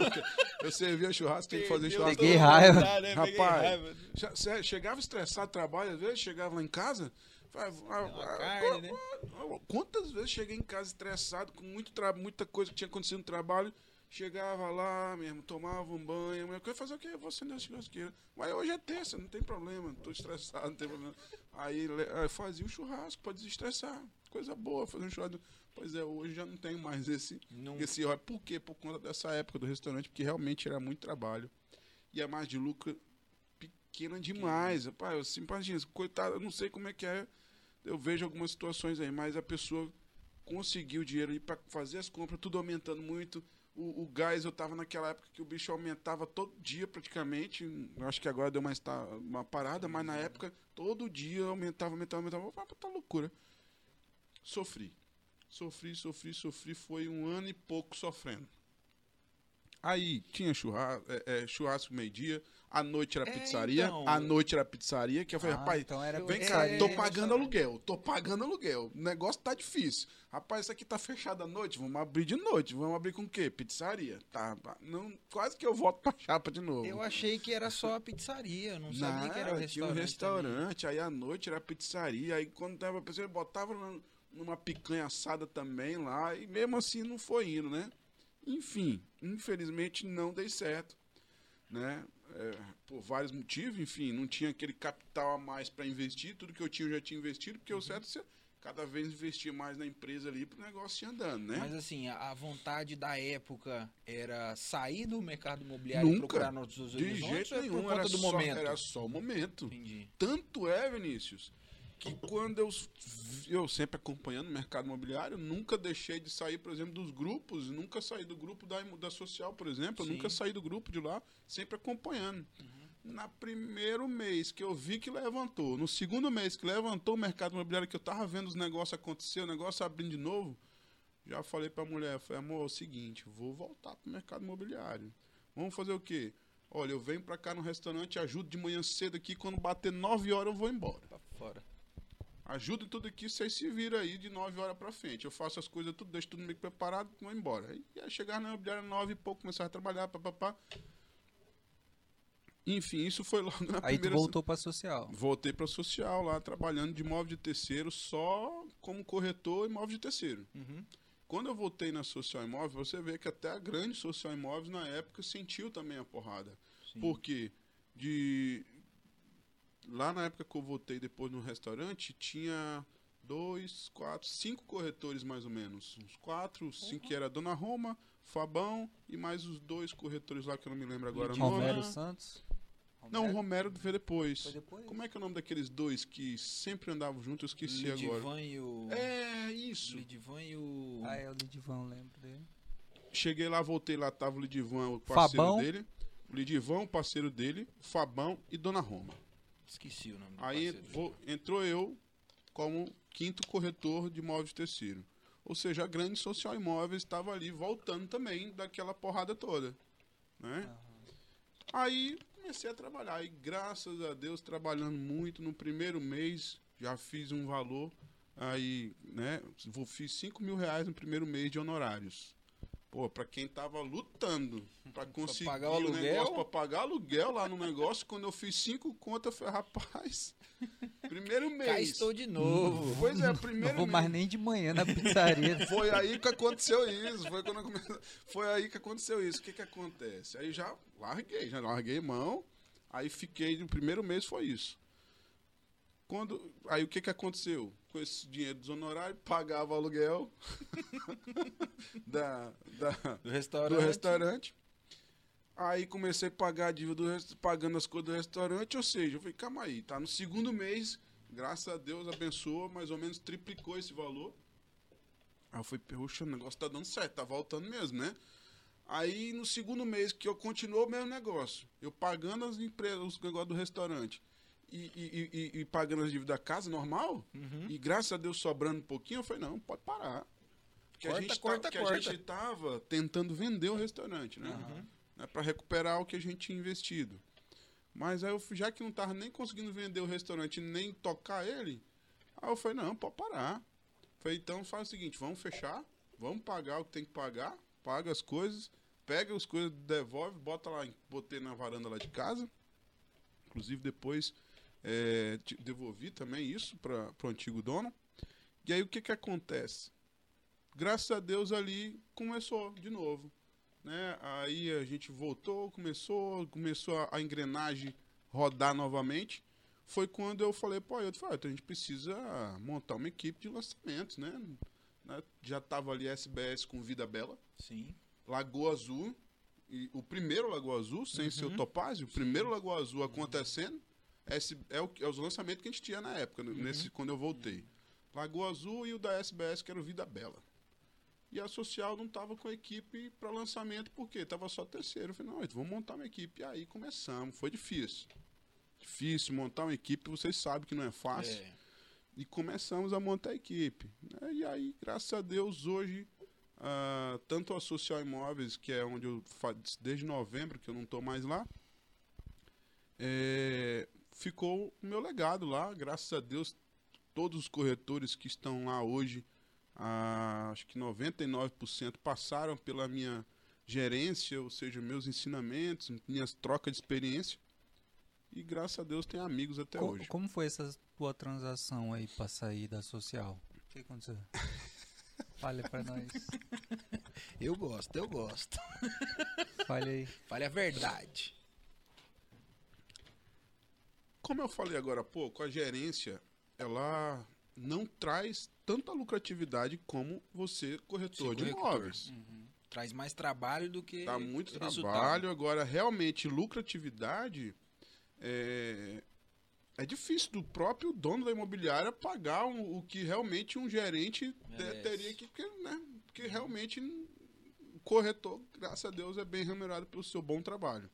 Eu servia churrasco, tem que fazer churrasco. Peguei raiva. Rapaz, raiva. Chegava estressado do trabalho, às vezes, chegava lá em casa. Carne, né? Quantas vezes cheguei em casa estressado, com muito muita coisa que tinha acontecido no trabalho. Chegava lá mesmo, tomava um banho. Eu ia fazer o? Eu vou acender a churrasqueira. Mas hoje é terça, não tem problema. Não tô estressado, não tem problema. Aí fazia o churrasco pra desestressar. Coisa boa, fazer um churrasco. Pois é, hoje já não tenho mais esse, Não- esse. Por quê? Por conta dessa época do restaurante, porque realmente era muito trabalho. E a margem de lucro pequena demais. Rapaz, eu imagina, coitado, eu não sei como é que é. Eu vejo algumas situações aí, mas a pessoa conseguiu o dinheiro para fazer as compras, tudo aumentando muito. O, o gás, eu tava naquela época que o bicho aumentava todo dia praticamente. Acho que agora deu uma, esta- uma parada, mas na época, todo dia aumentava, aumentava, aumentava. Ah, tá loucura. Sofri. Sofri, sofri, sofri. Foi um ano e pouco sofrendo. Aí tinha churrasco, é, é, churrasco meio-dia, à noite era É, pizzaria, então. à noite era pizzaria, que eu falei, Ah, rapaz, então era vem cá, tô pagando aluguel, tô pagando aluguel, o negócio tá difícil. Rapaz, isso aqui tá fechado à noite, vamos abrir de noite, vamos abrir com o quê? Pizzaria. Tá, não, quase que eu volto pra chapa de novo. Eu achei que era só a pizzaria, eu não sabia que era o Não, Tinha um restaurante. também. restaurante, aí à noite era pizzaria, aí quando tava pensando, botava numa, numa picanha assada também lá, e mesmo assim não foi indo, né? Enfim, infelizmente não dei certo, né? É, por vários motivos, enfim, não tinha aquele capital a mais para investir, tudo que eu tinha eu já tinha investido, porque o certo é você cada vez investir mais na empresa ali para o negócio ir andando, né? Mas assim, a vontade da época era sair do mercado imobiliário e Nunca. procurar novos De horizontes jeito ou é nenhum, era do só, momento? era só o momento. Entendi. Tanto é, Vinícius, que quando eu, eu sempre acompanhando o mercado imobiliário, nunca deixei de sair, por exemplo, dos grupos, nunca saí do grupo da, da Social, por exemplo, nunca saí do grupo de lá, sempre acompanhando. Na primeiro mês que eu vi que levantou, no segundo mês que levantou o mercado imobiliário, que eu tava vendo os negócios acontecer, o negócio abrindo de novo, já falei pra mulher, falei, amor, é o seguinte, vou voltar pro mercado imobiliário. Vamos fazer o quê? Olha, eu venho pra cá no restaurante, ajudo de manhã cedo aqui, quando bater 9 horas eu vou embora. Pra fora. Ajuda em tudo aqui, vocês se viram aí de 9 horas pra frente. Eu faço as coisas tudo, deixo tudo meio preparado e vou embora. Aí, aí chegar na imobiliária 9 e pouco, começar a trabalhar, papapá. Enfim, isso foi logo na Aí primeira... voltou pra social. Voltei para social lá, trabalhando de imóvel de terceiro, só como corretor imóvel de terceiro. Uhum. Quando eu voltei na social imóvel, você vê que até a grande social imóveis na época sentiu também a porrada. Sim. Porque de lá na época que eu voltei depois no restaurante, tinha dois, quatro, cinco corretores mais ou menos. Uns quatro, cinco que era Dona Roma, Fabão e mais os dois corretores lá que eu não me lembro agora o nome. Romero Santos? Não, o Romero veio depois. Foi depois? Como é que é o nome daqueles dois que sempre andavam juntos? Eu esqueci agora. Lidivan e o... É, isso. Lidivan e o... Ah, é o Lidivan, lembro dele. Cheguei lá, voltei lá, tava o Lidivan, o parceiro Fabão. dele. O Lidivan, o parceiro dele, o Fabão e Dona Roma. Esqueci o nome do Aí vou- entrou eu como quinto corretor de imóveis de terceiro. Ou seja, a grande social imóveis estava ali voltando também daquela porrada toda. Né? Aí comecei a trabalhar. E graças a Deus, trabalhando muito no primeiro mês, já fiz um valor. Aí, né? Fiz 5 mil reais no primeiro mês de honorários. Pô, pra quem tava lutando pra conseguir pagar o aluguel? negócio, pra pagar aluguel lá no negócio, quando eu fiz cinco contas, eu falei, rapaz, primeiro mês. Cá estou de novo. Pois é, Não primeiro vou mês. mais nem de manhã na pizzaria. Foi aí que aconteceu isso. Foi, quando foi aí que aconteceu isso. O que que acontece? Aí já larguei, já larguei mão. Aí fiquei, no primeiro mês foi isso. Quando, aí o que que aconteceu? Com esse dinheiro dos honorários, pagava o aluguel da, da, Do restaurante. do restaurante. Aí comecei a pagar a dívida do pagando as coisas do restaurante, ou seja, eu falei, calma aí, tá no segundo mês, graças a Deus abençoou, mais ou menos triplicou esse valor. Aí eu falei, poxa, o negócio tá dando certo, tá voltando mesmo, né? Aí no segundo mês que eu continuou o mesmo negócio, eu pagando as empresas, os negócios do restaurante e, e- e- e pagando as dívidas da casa normal, Uhum. e graças a Deus sobrando um pouquinho, eu falei, não, pode parar. Porque Corta, a gente corta, tá, corta. a gente tava tentando vender o restaurante, né? Uhum. né, para recuperar o que a gente tinha investido. Mas aí, eu, já que não tava nem conseguindo vender o restaurante nem tocar ele, aí eu falei, não, pode parar. Falei, então faz o seguinte, vamos fechar, vamos pagar o que tem que pagar, paga as coisas, pega as coisas, devolve, bota lá, botei na varanda lá de casa. Inclusive depois é, devolvi também isso para o antigo dono. E aí o que que acontece? Graças a Deus ali começou de novo né? Aí a gente voltou, começou, começou a, a engrenagem rodar novamente. Foi quando eu falei, pô, eu falei, então a gente precisa montar uma equipe de lançamentos, né? Né? Já tava ali SBS com Vida Bela, Sim. Lagoa Azul, e o primeiro Lagoa Azul, sem ser o Topázio, o primeiro Lagoa Azul acontecendo, é, o, é os lançamentos que a gente tinha na época, né? nesse, quando eu voltei. Lagoa Azul e o da SBS, que era o Vida Bela. E a social não estava com a equipe para lançamento, porque estava só terceiro. Eu falei, não, vamos montar uma equipe. E aí começamos. Foi difícil. Difícil montar uma equipe, vocês sabem que não é fácil. É. E começamos a montar a equipe. né? E aí, graças a Deus, hoje, ah, tanto a Social Imóveis, que é onde eu faço desde novembro, que eu não estou mais lá, é, ficou o meu legado lá. Graças a Deus, todos os corretores que estão lá hoje, ah, acho que 99% passaram pela minha gerência, ou seja, meus ensinamentos, minhas trocas de experiência. E graças a Deus tem amigos até Co- hoje. Como foi essa tua transação aí pra sair da social? O que aconteceu? Fale pra nós. Eu gosto, eu gosto. Fale aí. Fale a verdade. Como eu falei agora há pouco, a gerência, ela não traz tanta lucratividade como você corretor Ser de imóveis. Uhum. Traz mais trabalho do que. Dá muito trabalho. Agora, realmente, lucratividade é, é difícil do próprio dono da imobiliária pagar um- o que realmente um gerente te- Merece. teria que. Porque, né, porque realmente o corretor, graças a Deus, é bem remunerado pelo seu bom trabalho.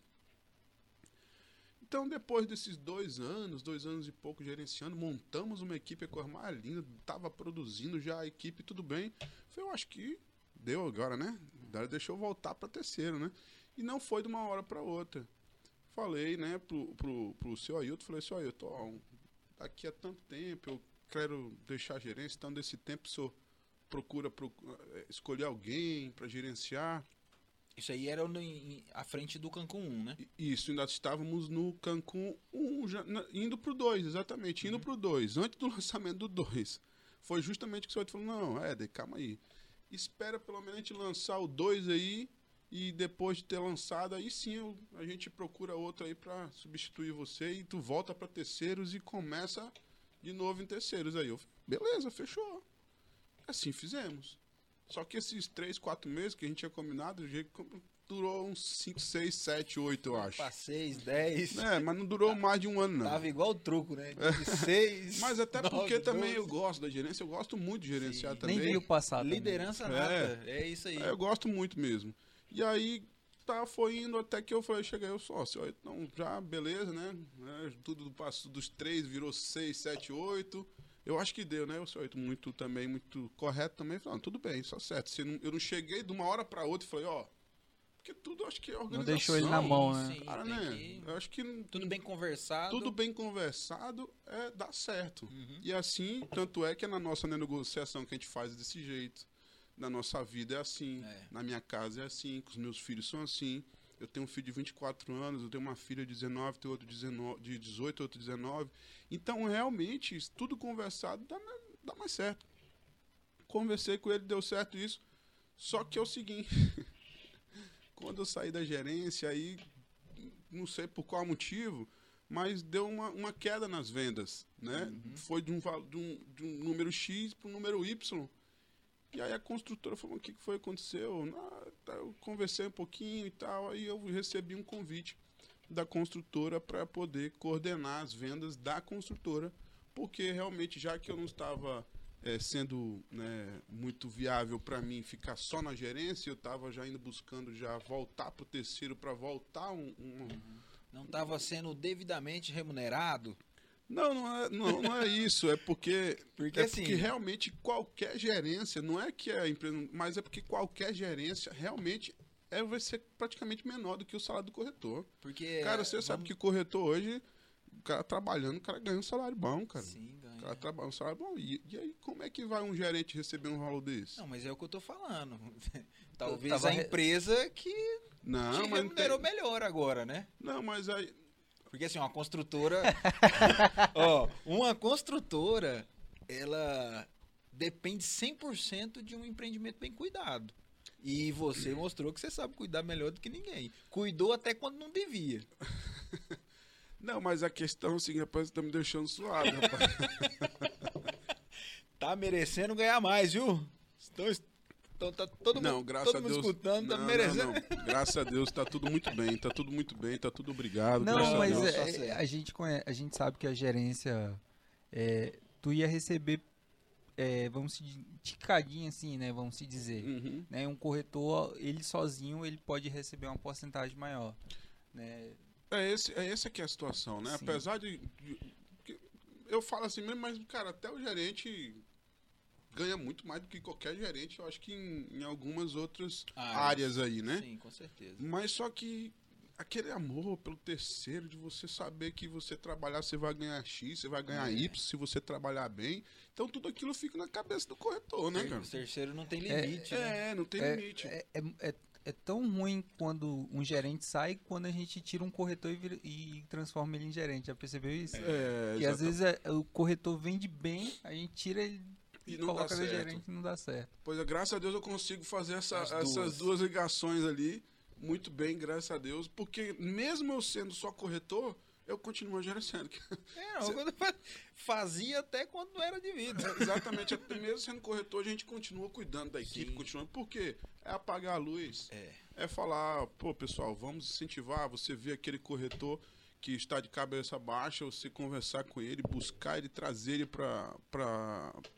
Então, depois desses dois anos, dois anos e pouco gerenciando, montamos uma equipe com mais linda, estava produzindo já a equipe, tudo bem. Falei, eu acho que deu agora, né? Deixa eu voltar para terceiro, né? E não foi de uma hora para outra. Falei, né, pro, pro, pro seu Ailton, falei, seu Ailton, ó, daqui a tanto tempo eu quero deixar a gerência, então desse tempo o senhor procura, procu- eh, escolher alguém para gerenciar. Isso aí era no, em- à frente do Cancún 1, né? Isso, ainda estávamos no Cancún 1, já, na- indo pro 2, exatamente, indo pro 2, antes do lançamento do 2. Foi justamente que o senhor falou, não, Éder, calma aí. Espera pelo menos a gente lançar o 2 aí, e depois de ter lançado, aí sim eu- a gente procura outro aí para substituir você, e tu volta para terceiros e começa de novo em terceiros. Aí eu, falei, beleza, fechou. Assim fizemos. Só que esses 3, 4 meses que a gente tinha combinado, o durou uns 5, 6, 7, 8, eu acho. Pra 6, 10. É, mas não durou mais de um ano, não. Tava igual o truco, né? De 6. Mas até porque também eu gosto da gerência, eu gosto muito de gerenciar Sim. também. Nem veio passar. também. Liderança É. É isso aí. É, eu gosto muito mesmo. E aí, tá, foi indo até que eu falei, cheguei, eu sócio, então já, beleza, né? né, Tudo do passo dos três virou seis, sete, oito. Eu acho que deu, né? O senhor muito também, muito correto também. Ah, tudo bem, só certo. Se não- eu não cheguei de uma hora pra outra e falei, ó, porque tudo eu acho que é organização. deixou ele na mão, né? Sim, Cara, né? que- Eu acho que Tudo bem conversado. tudo bem conversado é, dá certo. Uhum. E assim, tanto é que é na nossa negociação que a gente faz desse jeito. Na nossa vida é assim. É. Na minha casa é assim. Com os meus filhos são assim. Eu tenho um filho de 24 anos, eu tenho uma filha de 19, tenho outro de 19 de 18, outro de 19. Então, realmente, isso tudo conversado dá, mais- dá mais certo. Conversei com ele, deu certo isso. Só que é o seguinte. quando eu saí da gerência, aí, não sei por qual motivo, mas deu uma, uma queda nas vendas, né? Foi de um, de, um, de um número X para um número Y. E aí a construtora falou, o que, foi que aconteceu? Tá, eu conversei um pouquinho e tal, aí eu recebi um convite da construtora para poder coordenar as vendas da construtora, porque realmente, já que eu não estava eh, sendo né, muito viável para mim ficar só na gerência, eu estava já indo buscando já voltar para o terceiro, para voltar um, um, Não estava sendo devidamente remunerado. Não, não é, não, não é isso. É porque, Porque, é assim- porque realmente qualquer gerência, não é que a empresa, mas é porque qualquer gerência realmente é, vai ser praticamente menor do que o salário do corretor. Porque. cara, você sabe que corretor hoje, o cara trabalhando, o cara ganha um salário bom, cara. Sim, ganha. O cara trabalha um salário bom. E, e aí, como é que vai um gerente receber um valor desse? Não, mas é o que eu tô falando. Talvez tava a re- empresa que Não, te mas tem, melhor agora, né? não, mas aí. Porque assim, uma construtora. ó, uma construtora, ela depende 100% de um empreendimento bem cuidado. E você mostrou que você sabe cuidar melhor do que ninguém. Cuidou até quando não devia. Não, mas a questão é seguinte, rapaz, você tá me deixando suave, rapaz. Tá merecendo ganhar mais, viu? Então, então tá todo Não, mundo, graças todo a mundo Deus. escutando, tá não, merecendo. não, não. Graças a Deus tá tudo muito bem, tá tudo muito bem, tá tudo obrigado. Não, graças a mas Deus. É- certo. a, gente conhece, a gente sabe que a gerência. é, tu ia receber, é, vamos se di- ticadinho assim, né? Vamos se dizer. Uhum. Né, um corretor, ele sozinho, ele pode receber uma porcentagem maior. Né? É, esse, é essa que é a situação, né? Sim. Apesar de, de- Eu falo assim mesmo, mas, cara, até o gerente ganha muito mais do que qualquer gerente, eu acho que em, em algumas outras Ah, áreas aí, né? Sim, com certeza. Mas só que aquele amor pelo terceiro, de você saber que você trabalhar, você vai ganhar X, você vai ganhar É. Y se você trabalhar bem. Então tudo aquilo fica na cabeça do corretor, né, cara? O terceiro não tem limite, né? É, não tem É, limite. É, é, é- é tão ruim quando um gerente sai quando a gente tira um corretor e, vira- e transforma ele em gerente. Já percebeu isso? É, E às vezes é- o corretor vende bem, a gente tira ele E não dá coloca no certo. gerente não dá certo. Pois é, graças a Deus eu consigo fazer essa- As essas duas. duas ligações ali muito bem, graças a Deus. Porque mesmo eu sendo só corretor, eu continuo gerenciando. É, não, quando fazia até quando não era de vida. É, exatamente, até mesmo sendo corretor, a gente continua cuidando da equipe, Sim. continuando. Por quê? É apagar a luz. É. É falar, pô, pessoal, vamos incentivar, você vê aquele corretor que está de cabeça baixa, você conversar com ele, buscar ele, trazer ele para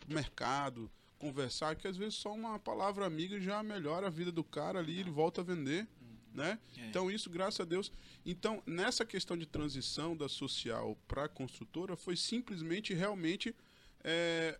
o mercado, conversar, que às vezes só uma palavra amiga já melhora a vida do cara ali, ele volta a vender, né? É. Então isso, graças a Deus. Então, nessa questão de transição da social para a construtora, foi simplesmente, realmente, é,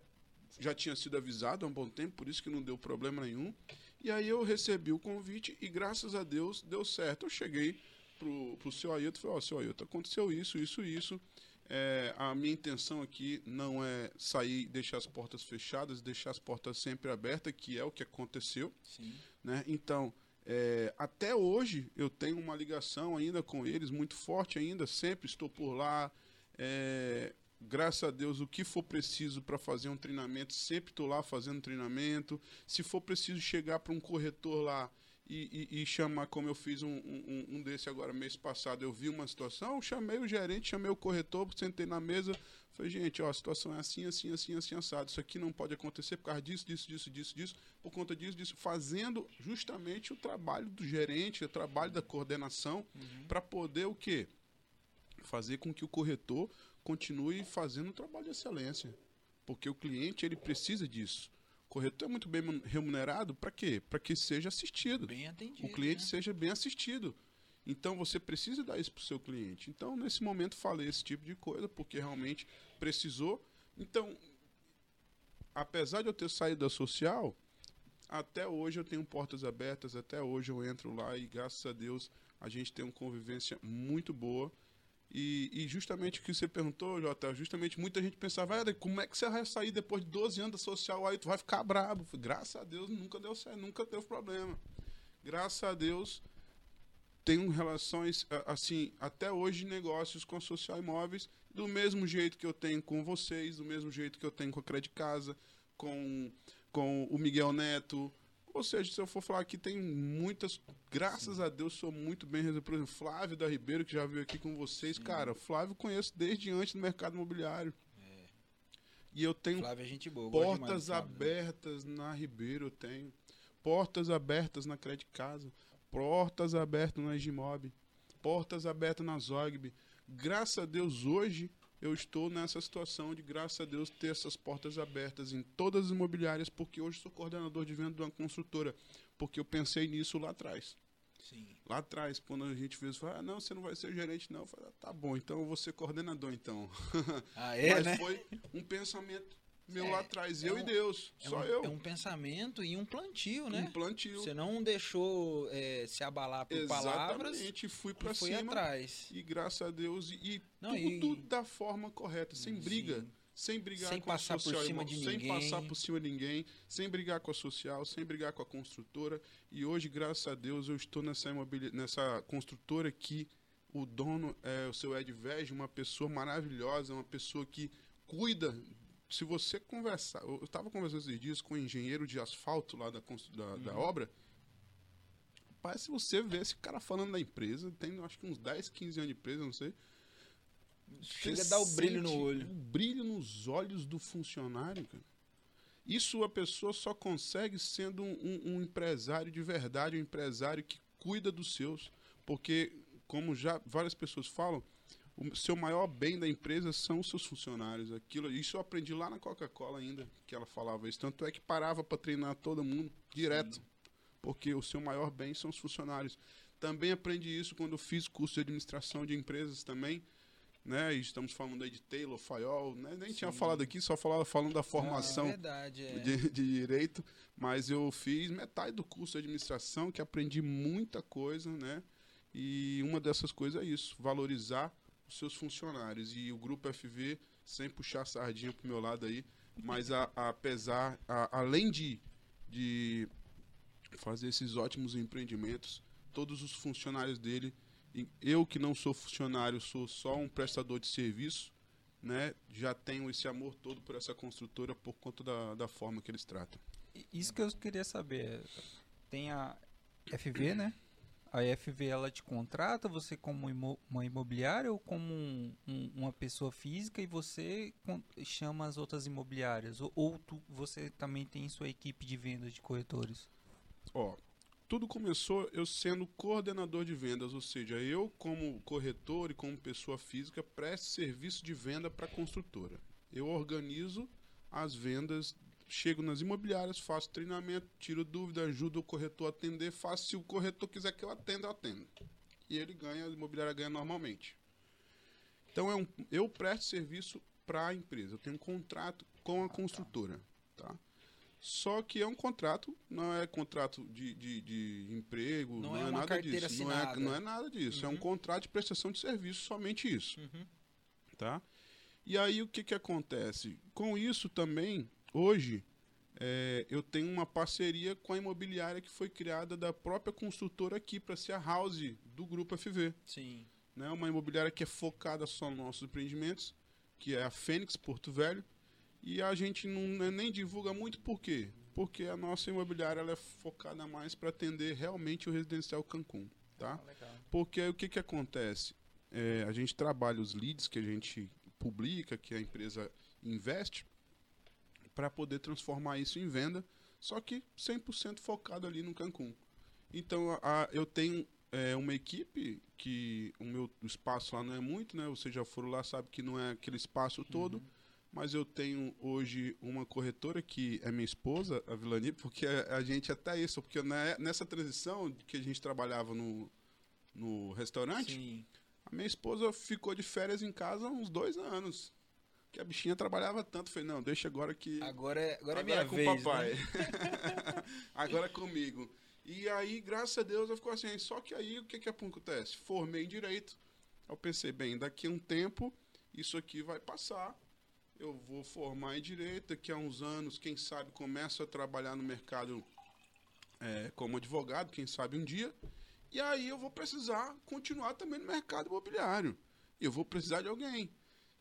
já tinha sido avisado há um bom tempo, por isso que não deu problema nenhum. E aí eu recebi o convite e graças a Deus deu certo. Eu cheguei pro, pro seu Ailton e falei, ó, seu Ailton, aconteceu isso, isso, isso. É, a minha intenção aqui não é sair e deixar as portas fechadas, deixar as portas sempre abertas, que é o que aconteceu. Sim. Né? Então, é, até hoje eu tenho uma ligação ainda com eles, muito forte ainda, sempre estou por lá. É, graças a Deus, o que for preciso para fazer um treinamento, sempre estou lá fazendo treinamento. Se for preciso chegar para um corretor lá e, e- e chamar, como eu fiz um, um, um desse agora mês passado, eu vi uma situação, chamei o gerente, chamei o corretor, sentei na mesa, falei, gente, ó, a situação é assim, assim, assim, assim, assado. Isso aqui não pode acontecer por causa disso, disso, disso, disso, disso, por conta disso, disso, fazendo justamente o trabalho do gerente, o trabalho da coordenação, para poder o quê? Fazer com que o corretor continue fazendo um trabalho de excelência. Porque o cliente, ele precisa disso. Corretor é muito bem remunerado para quê? Para que seja assistido Bem atendido. o cliente né? seja bem assistido. Então você precisa dar isso para o seu cliente. Então, nesse momento, falei esse tipo de coisa, porque realmente precisou. Então, apesar de eu ter saído da social, até hoje eu tenho portas abertas, até hoje eu entro lá e graças a Deus a gente tem uma convivência muito boa. E, e justamente o que você perguntou, Jota, justamente muita gente pensava, "Ah, como é que você vai sair depois de 12 anos da social aí, tu vai ficar brabo. Graças a Deus nunca deu certo, nunca teve problema. Graças a Deus tenho relações, assim, até hoje negócios com a Social Imóveis, do mesmo jeito que eu tenho com vocês, do mesmo jeito que eu tenho com a Credit Casa, com, com o Miguel Neto. Ou seja, se eu for falar aqui, tem muitas. Graças a Deus, sou muito bem resolvido. Por exemplo, Flávio da Ribeiro, que já veio aqui com vocês. Cara, Flávio conheço desde antes do mercado imobiliário. E eu tenho Flávio é gente boa. Portas Flávio, né? abertas na Ribeiro eu tenho. Portas abertas na Credit Casa. Portas abertas na Gimob. Portas abertas na Zogby. Graças a Deus, hoje eu estou nessa situação de, graças a Deus, ter essas portas abertas em todas as imobiliárias, porque hoje sou coordenador de venda de uma construtora. Porque eu pensei nisso lá atrás. Sim. Lá atrás, quando a gente fez, falou, ah, não, você não vai ser gerente, não. Eu falei, ah, tá bom, então eu vou ser coordenador, então. Ah, é, Mas né? foi um pensamento meu É, lá atrás, é eu um- e Deus, É só um, eu. é um pensamento e um plantio, né? Um plantio. Você não deixou é, se abalar por palavras Exatamente, fui foi cima. atrás. E graças a Deus, e, Não, tudo, e- da forma correta, sem briga. Sim. Sem brigar Sem com a passar por social, cima irmão, de sem ninguém. passar por cima de ninguém, sem brigar com a social, sem brigar com a construtora. E hoje, graças a Deus, eu estou nessa, imobili- nessa construtora que o dono é o seu Ed Vege, uma pessoa maravilhosa, uma pessoa que cuida. Se você conversar, eu estava conversando esses dias com o engenheiro de asfalto lá da, da, da Uhum. obra. Pai, se você vê esse cara falando da empresa, tem acho que uns 10, 15 anos de empresa, não sei. Chega a dar o brilho no olho. O brilho nos olhos do funcionário, cara. Isso a pessoa só consegue sendo um, um- um empresário de verdade, um empresário que cuida dos seus. Porque, como já várias pessoas falam, o seu maior bem da empresa são os seus funcionários. Aquilo, isso eu aprendi lá na Coca-Cola ainda, que ela falava isso. Tanto é que parava para treinar todo mundo direto. Porque o seu maior bem são os funcionários. Também aprendi isso quando eu fiz curso de administração de empresas também né? Estamos falando aí de Taylor, Fayol, né? Nem tinha Sim. falado aqui, só falava falando da formação Ah, é verdade, é. de, de direito, mas eu fiz metade do curso de administração, que aprendi muita coisa, né? E uma dessas coisas é isso, valorizar seus funcionários. E o grupo FV, sem puxar sardinha pro meu lado aí, mas apesar, além de, de fazer esses ótimos empreendimentos, todos os funcionários dele, eu que não sou funcionário, sou só um prestador de serviço, né? Já tenho esse amor todo por essa construtora por conta da, da forma que eles tratam. Isso que eu queria saber. Tem a FV, né? A FV ela te contrata, você como imo- uma imobiliária ou como um- um- uma pessoa física e você chama as outras imobiliárias? Ou, ou tu- você também tem sua equipe de vendas de corretores? Ó, tudo começou eu sendo coordenador de vendas, ou seja, eu como corretor e como pessoa física presto serviço de venda para construtora. Eu organizo as vendas, chego nas imobiliárias, faço treinamento, tiro dúvida, ajudo o corretor a atender, faço se o corretor quiser que eu atenda, eu atendo. E ele ganha, a imobiliária ganha normalmente. Então é um, eu presto serviço para a empresa, eu tenho um contrato com a construtora, tá? Só que é um contrato, não é contrato de, de, de emprego, Não não, é é, nada disso. Não é, não é nada disso. É um Uhum. contrato de prestação de serviço, somente isso. Uhum. Tá? E aí o que, que acontece? Com isso também, hoje, é, eu tenho uma parceria com a imobiliária que foi criada da própria construtora aqui para ser a house do Grupo FV Sim. né? Uma imobiliária que é focada só nos nossos empreendimentos, que é a Fênix Porto Velho. E a gente não né, nem divulga muito por quê? Porque a nossa imobiliária ela é focada mais para atender realmente o residencial Cancún, tá? legal. Porque aí o que que acontece? É, a gente trabalha os leads que a gente publica, que a empresa investe, para poder transformar isso em venda, só que 100% focado ali no Cancún. Então, a- eu tenho é, uma equipe que o meu espaço lá não é muito, né? Vocês já foram lá, sabe que não é aquele espaço todo. Mas eu tenho hoje uma corretora que é minha esposa, a Vilani, porque a, a gente até isso, porque na- nessa transição que a gente trabalhava no, no restaurante, Sim. a minha esposa ficou de férias em casa uns dois anos. Que a bichinha trabalhava tanto. Falei, não, deixa agora que. Agora é, agora é Agora minha é com vez, o papai. né? Agora é comigo. E aí, graças a Deus, eu fico assim. Só que aí, o que que acontece? Formei em Direito. Eu pensei, bem, daqui a um tempo, isso aqui vai passar. Eu vou formar em Direito. Daqui a uns anos, quem sabe, começo a trabalhar no mercado é, como advogado, quem sabe um dia. E aí eu vou precisar continuar também no mercado imobiliário. Eu vou precisar de alguém.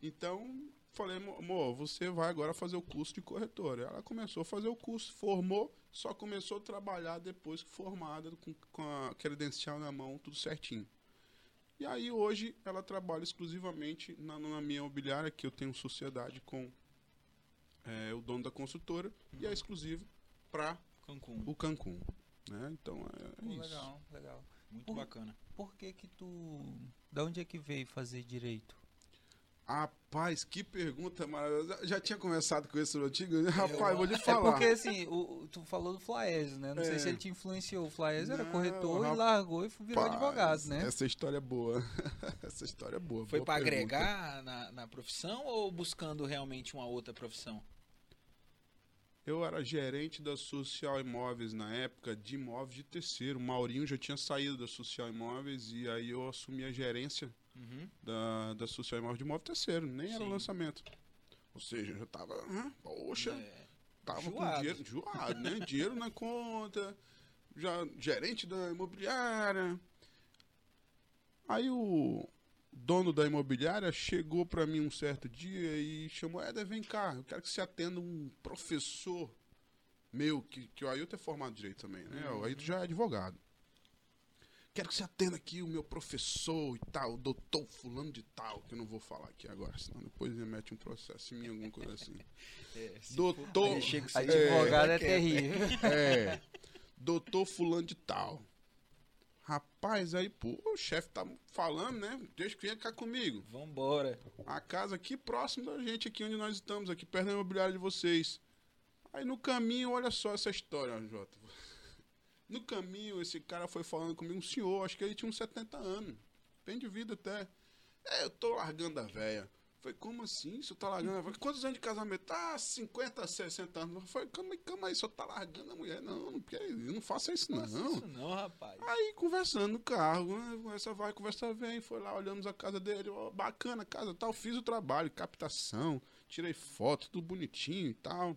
Então, falei, "Mo- amor, você vai agora fazer o curso de corretora. Ela começou a fazer o curso, formou, só começou a trabalhar depois que formada, com, com a credencial na mão, tudo certinho. E aí hoje ela trabalha exclusivamente na, na minha imobiliária, que eu tenho sociedade com é, o dono da construtora, e é exclusivo para Cancún. o Cancún. Né? Então é, Pô, isso. legal, legal. Muito Por- bacana. Por que que tu... Da onde é que veio fazer direito? Rapaz, que pergunta maravilhosa. Já tinha conversado com esse antigo? Rapaz, vou lhe É falar. porque assim, o, tu falou do Flaes, né? Não sei É. se ele te influenciou. O Flaes era corretor e rapaz, largou e virou advogado, né? Essa história é boa. essa história é boa. Foi pergunta. agregar na, na profissão ou buscando realmente uma outra profissão? Eu era gerente da Social Imóveis na época, de imóveis de terceiro. O Maurinho já tinha saído da Social Imóveis e aí eu assumi a gerência Uhum. da, da Social Imóveis de imóvel terceiro. Nem era Sim. lançamento. Ou seja, já tava, poxa, É, tava com Enjoado. dinheiro, enjoado, né? dinheiro na conta, já gerente da imobiliária. Aí o dono da imobiliária chegou pra mim um certo dia e chamou, Éder, vem cá, eu quero que você atenda um professor meu, que, que o Ailton é formado em direito também, né? O Ailton já é advogado. Quero que você atenda aqui o meu professor e tal, o doutor fulano de tal, que eu não vou falar aqui agora, senão depois ele mete um processo em mim, alguma coisa assim. é, doutor, chega o seu Advogado é, quieto. terrível. é, doutor fulano de tal. Rapaz, aí, pô, o chefe tá falando, né? Deixa que venha cá comigo. Vambora. A casa aqui próximo da gente, aqui onde nós estamos, aqui perto da imobiliária de vocês. Aí no caminho, olha só essa história, Jota. No caminho, esse cara foi falando comigo, um senhor, acho que ele tinha uns 70 anos. Bem de vida até. É, eu tô largando a véia. Foi como assim? Senhor tá largando a véia? Quantos anos de casamento? Ah, 50, 60 anos. Foi, calma aí, calma aí, senhor tá largando a mulher? Não, não, eu não faça isso não. Faça Isso não, rapaz. Aí conversando no carro, né? Conversa vai, conversa vem. Foi lá, olhamos a casa dele, ó, bacana a casa tal. Fiz o trabalho, captação, tirei foto, tudo bonitinho e tal.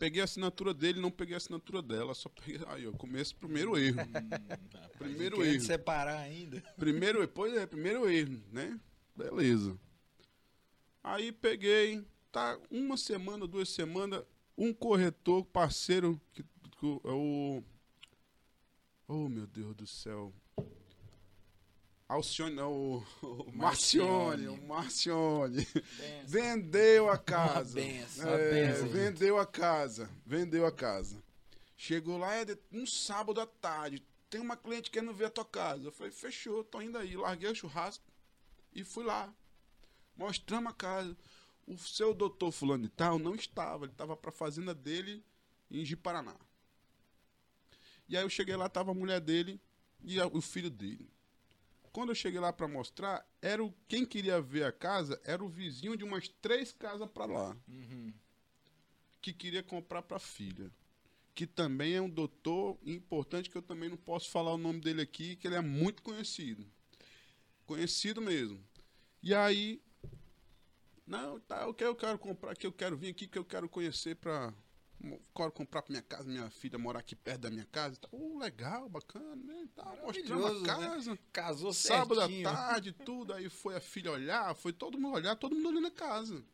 Peguei a assinatura dele, não peguei a assinatura dela, só peguei. Aí, ó, começo, primeiro erro. Hum, Primeiro erro. separar ainda. Primeiro erro, pois é, primeiro erro, né? Beleza. Aí peguei, tá, uma semana, duas semanas, um corretor parceiro, que, que o- é o Oh, meu Deus do céu. Alcione, o, o Marcione, o Marcione. Vendeu a casa. benção, É, benção, vendeu a casa. Vendeu a casa. Chegou lá, é de- um sábado à tarde. Tem uma cliente querendo ver a tua casa. Eu falei, fechou, tô indo aí. Larguei o churrasco e fui lá. Mostramos a casa. O seu doutor fulano de tal não estava. Ele estava pra fazenda dele em Ji-Paraná. E aí eu cheguei lá, tava a mulher dele e o filho dele. Quando eu cheguei lá pra mostrar, era o quem queria ver a casa era o vizinho de umas três casas pra lá, Uhum. que queria comprar pra filha. Que também é um doutor importante que eu também não posso falar o nome dele aqui, que ele é muito conhecido. Conhecido mesmo. E aí não, tá, o que eu quero comprar, que eu quero vir aqui, que eu quero conhecer pra. Quero comprar pra minha casa, minha filha morar aqui perto da minha casa. Tá, oh, legal, bacana, né? Tá mostrando a né? casa. Casou Sábado à certinho. tarde, tudo. Aí foi a filha olhar, foi todo mundo olhar, todo mundo olhando a casa.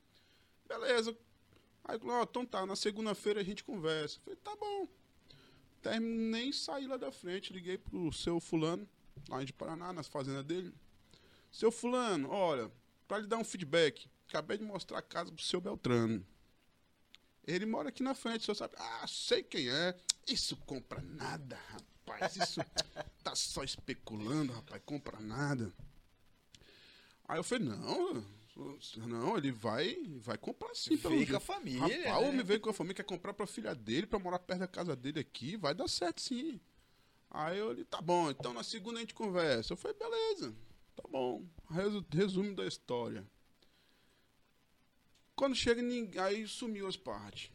Beleza. Aí, ó, então tá, na segunda-feira a gente conversa. Falei, tá bom. Terminei, saí lá da frente, liguei pro seu fulano, lá de Paraná, nas fazendas dele. Seu fulano, olha, pra lhe dar um feedback, acabei de mostrar a casa pro seu Beltrano. Ele mora aqui na frente, o senhor sabe? Ah, sei quem é. Isso compra nada, rapaz. Isso tá só especulando, rapaz. Compra nada. Aí eu falei, não, não, ele vai, vai comprar sim. pelo Veio com a família, Rapaz, né? o homem veio com a família, quer comprar pra filha dele, pra morar perto da casa dele aqui. Vai dar certo sim. Aí eu, ele, tá bom, então na segunda a gente conversa. Eu falei, beleza, tá bom. Resu- Resumo da história. Quando chega, ninguém, aí sumiu as partes.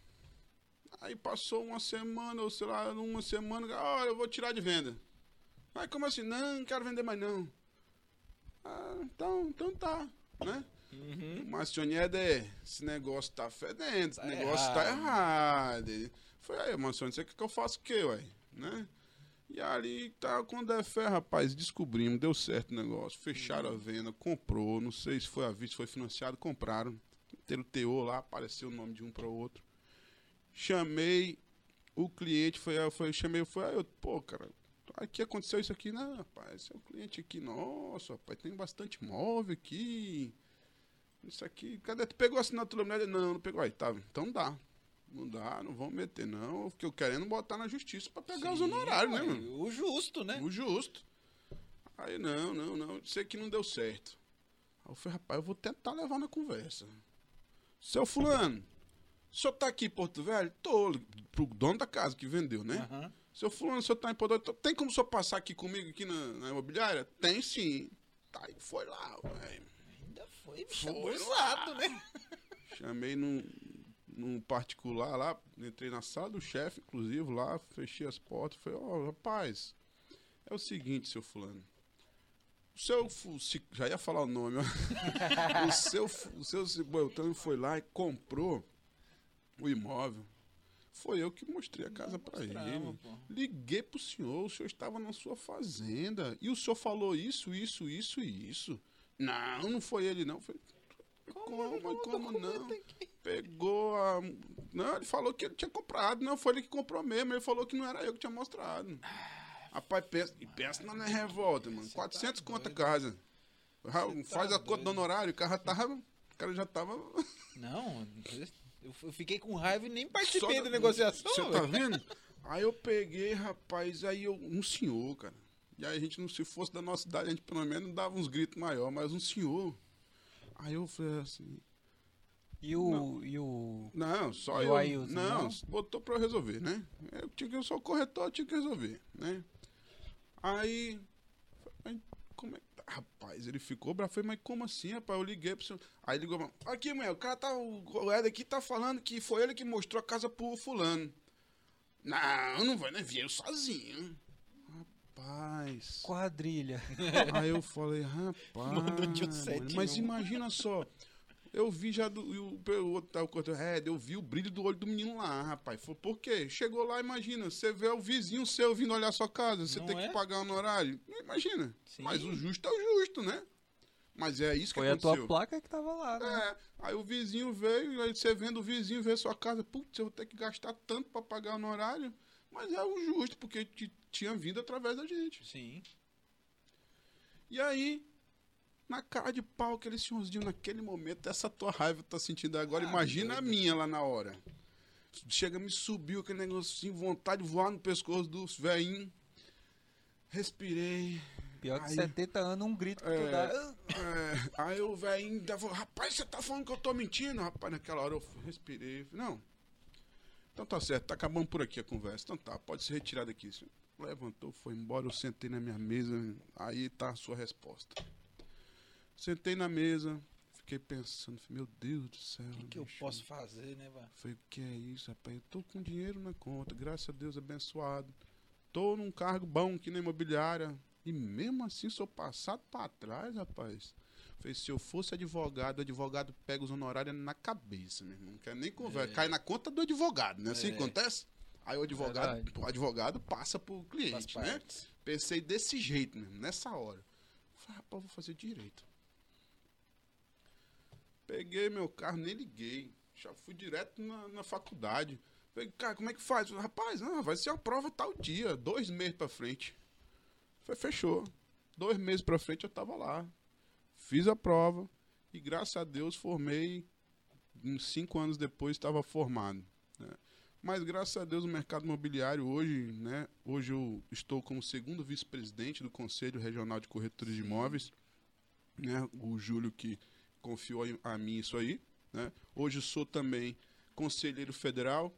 Aí passou uma semana, ou sei lá, uma semana, olha, eu vou tirar de venda. Aí como assim? Não, não quero vender mais não. Ah, então, então tá, né? Uhum. Marcione Éder, esse negócio tá fedendo, esse Tá negócio tá errado. errado. Foi aí, Marcione, você quer que eu faça o quê, ué? Né? E ali, tá, quando é fé, rapaz, descobrimos, deu certo o negócio. Fecharam a venda, comprou, não sei se foi à vista, foi financiado, compraram. Teve o TO lá, apareceu o nome de um para o outro. Chamei o cliente, foi, foi chamei, foi, aí eu, pô, cara, aqui aconteceu isso aqui, não, rapaz, esse é o cliente aqui, nossa, rapaz, tem bastante móvel aqui. Isso aqui, cadê? Tu pegou a assinatura mulher? Não, não pegou. Aí, tá, então dá. Não dá, não vamos meter, não. Porque eu querendo botar na justiça pra pegar os Sim, honorários, né, mano? O justo, né? O justo. Aí, não, não, não. Sei que não deu certo. Aí eu falei, rapaz, eu vou tentar levar na conversa. Seu fulano, o senhor tá aqui em Porto Velho? Tô, pro dono da casa que vendeu, né? Aham. Seu fulano, o senhor tá em Porto Velho? Tem como o senhor passar aqui comigo, aqui na, na imobiliária? Tem sim. Tá, e foi lá, velho. Ainda foi, Foi usado, né? Chamei num, num particular lá, entrei na sala do chefe, inclusive, lá, fechei as portas, falei, ó, rapaz, é o seguinte, seu fulano. O seu, já ia falar o nome, ó. o seu, o seu se- Beltrano foi lá e comprou o imóvel. Foi eu que mostrei a casa para ele. pô. Liguei pro senhor, o senhor estava na sua fazenda. E o senhor falou isso, isso, isso e isso. Não, não foi ele, não. Foi, como, mas como não? Pegou a. Não, ele falou que ele tinha comprado. Não, foi ele que comprou mesmo. Ele falou que não era eu que tinha mostrado. Rapaz, pensa, e pensa na minha revolta, mano. 400 conto a casa. Já Faz tá a conta do doido. honorário, o cara, tava, o cara já tava. Não, eu fiquei com raiva e nem participei Só da negociação. Você tá vendo? Aí eu peguei, rapaz, aí eu. Um senhor, cara. E aí a gente, não se fosse da nossa idade, a gente pelo menos dava uns gritos maior, mas um senhor. Aí eu falei assim. E o. E o. Não, só eu. Ailton, não, não? botou pra eu resolver, né? Eu, tinha que, eu sou o corretor, eu tinha que resolver, né? Aí. mas como é que tá? Rapaz, ele ficou bravo. Falei, mas como assim, rapaz? Eu liguei pro senhor. Aí ligou. Aqui, mulher, o cara tá. O Ed aqui tá falando que foi ele que mostrou a casa pro fulano. Não, não vai, né? Vieram sozinho. Rapaz. Quadrilha. Aí eu falei, rapaz. Mandou de um mano, sete mas imagina só. Eu vi já do. O, o outro tá, o corretor, é, eu vi o brilho do olho do menino lá, rapaz. Falei, por quê? Chegou lá, imagina, você vê o vizinho seu vindo olhar sua casa, você Não tem é? que pagar no horário. Imagina. Sim. Mas o justo é o justo, né? Mas é isso que Foi a tua aconteceu. placa que tava lá, né? É, aí o vizinho veio, aí você vendo o vizinho ver sua casa, putz, eu vou ter que gastar tanto pra pagar no horário. Mas é o justo, porque tinha vindo através da gente. Sim. E aí, na cara de pau, aquele senhorzinho naquele momento, essa tua raiva tá sentindo agora, Ah, imagina a minha lá na hora. Chega, me subiu aquele negócio assim, vontade de voar no pescoço do velhinho. Respirei. Pior que Aí- 70 anos, um grito que tu É. dá. É, aí o velhinho ainda falou, rapaz, você tá falando que eu tô mentindo? Rapaz, naquela hora eu respirei. Falei, não. Então tá certo, tá acabando por aqui a conversa. Então tá, pode se retirar daqui. Levantou, foi embora, eu sentei na minha mesa. Aí tá a sua resposta. Sentei na mesa, fiquei pensando, meu Deus do céu. O que, que eu posso fazer, né, Vá? Falei, o que é isso, rapaz? Eu tô com dinheiro na conta, graças a Deus abençoado. Tô num cargo bom aqui na imobiliária. E mesmo assim sou passado pra trás, rapaz. Falei, se eu fosse advogado, o advogado pega os honorários na cabeça, meu irmão. Não quer nem conversa. É. Cai na conta do advogado, né? Assim É. acontece? Aí o advogado, o advogado passa pro cliente, né? Pensei desse jeito mesmo, nessa hora. Falei, rapaz, vou fazer direito. Peguei meu carro, nem liguei. Já fui direto na, na faculdade. Falei, cara, como é que faz? Falei, Rapaz, não, vai ser a prova tal dia, dois meses pra frente. Falei, fechou. Dois meses pra frente eu tava lá. Fiz a prova e graças a Deus formei. Uns cinco anos depois estava formado. né? Mas graças a Deus o mercado imobiliário hoje, né? Hoje eu estou como segundo vice-presidente do Conselho Regional de Corretores de Imóveis, né? O Júlio que confiou a mim isso aí, né? Hoje sou também conselheiro federal.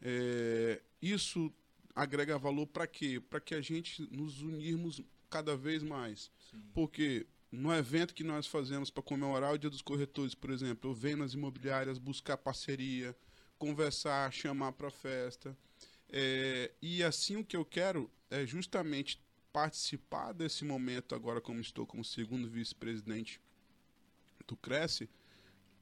É, isso agrega valor para quê? Para que a gente nos unirmos cada vez mais. Sim. Porque no evento que nós fazemos para comemorar o Dia dos Corretores, por exemplo, eu venho nas imobiliárias buscar parceria, conversar, chamar para festa. É, e assim o que eu quero é justamente participar desse momento agora, como estou como segundo vice-presidente do Cresce,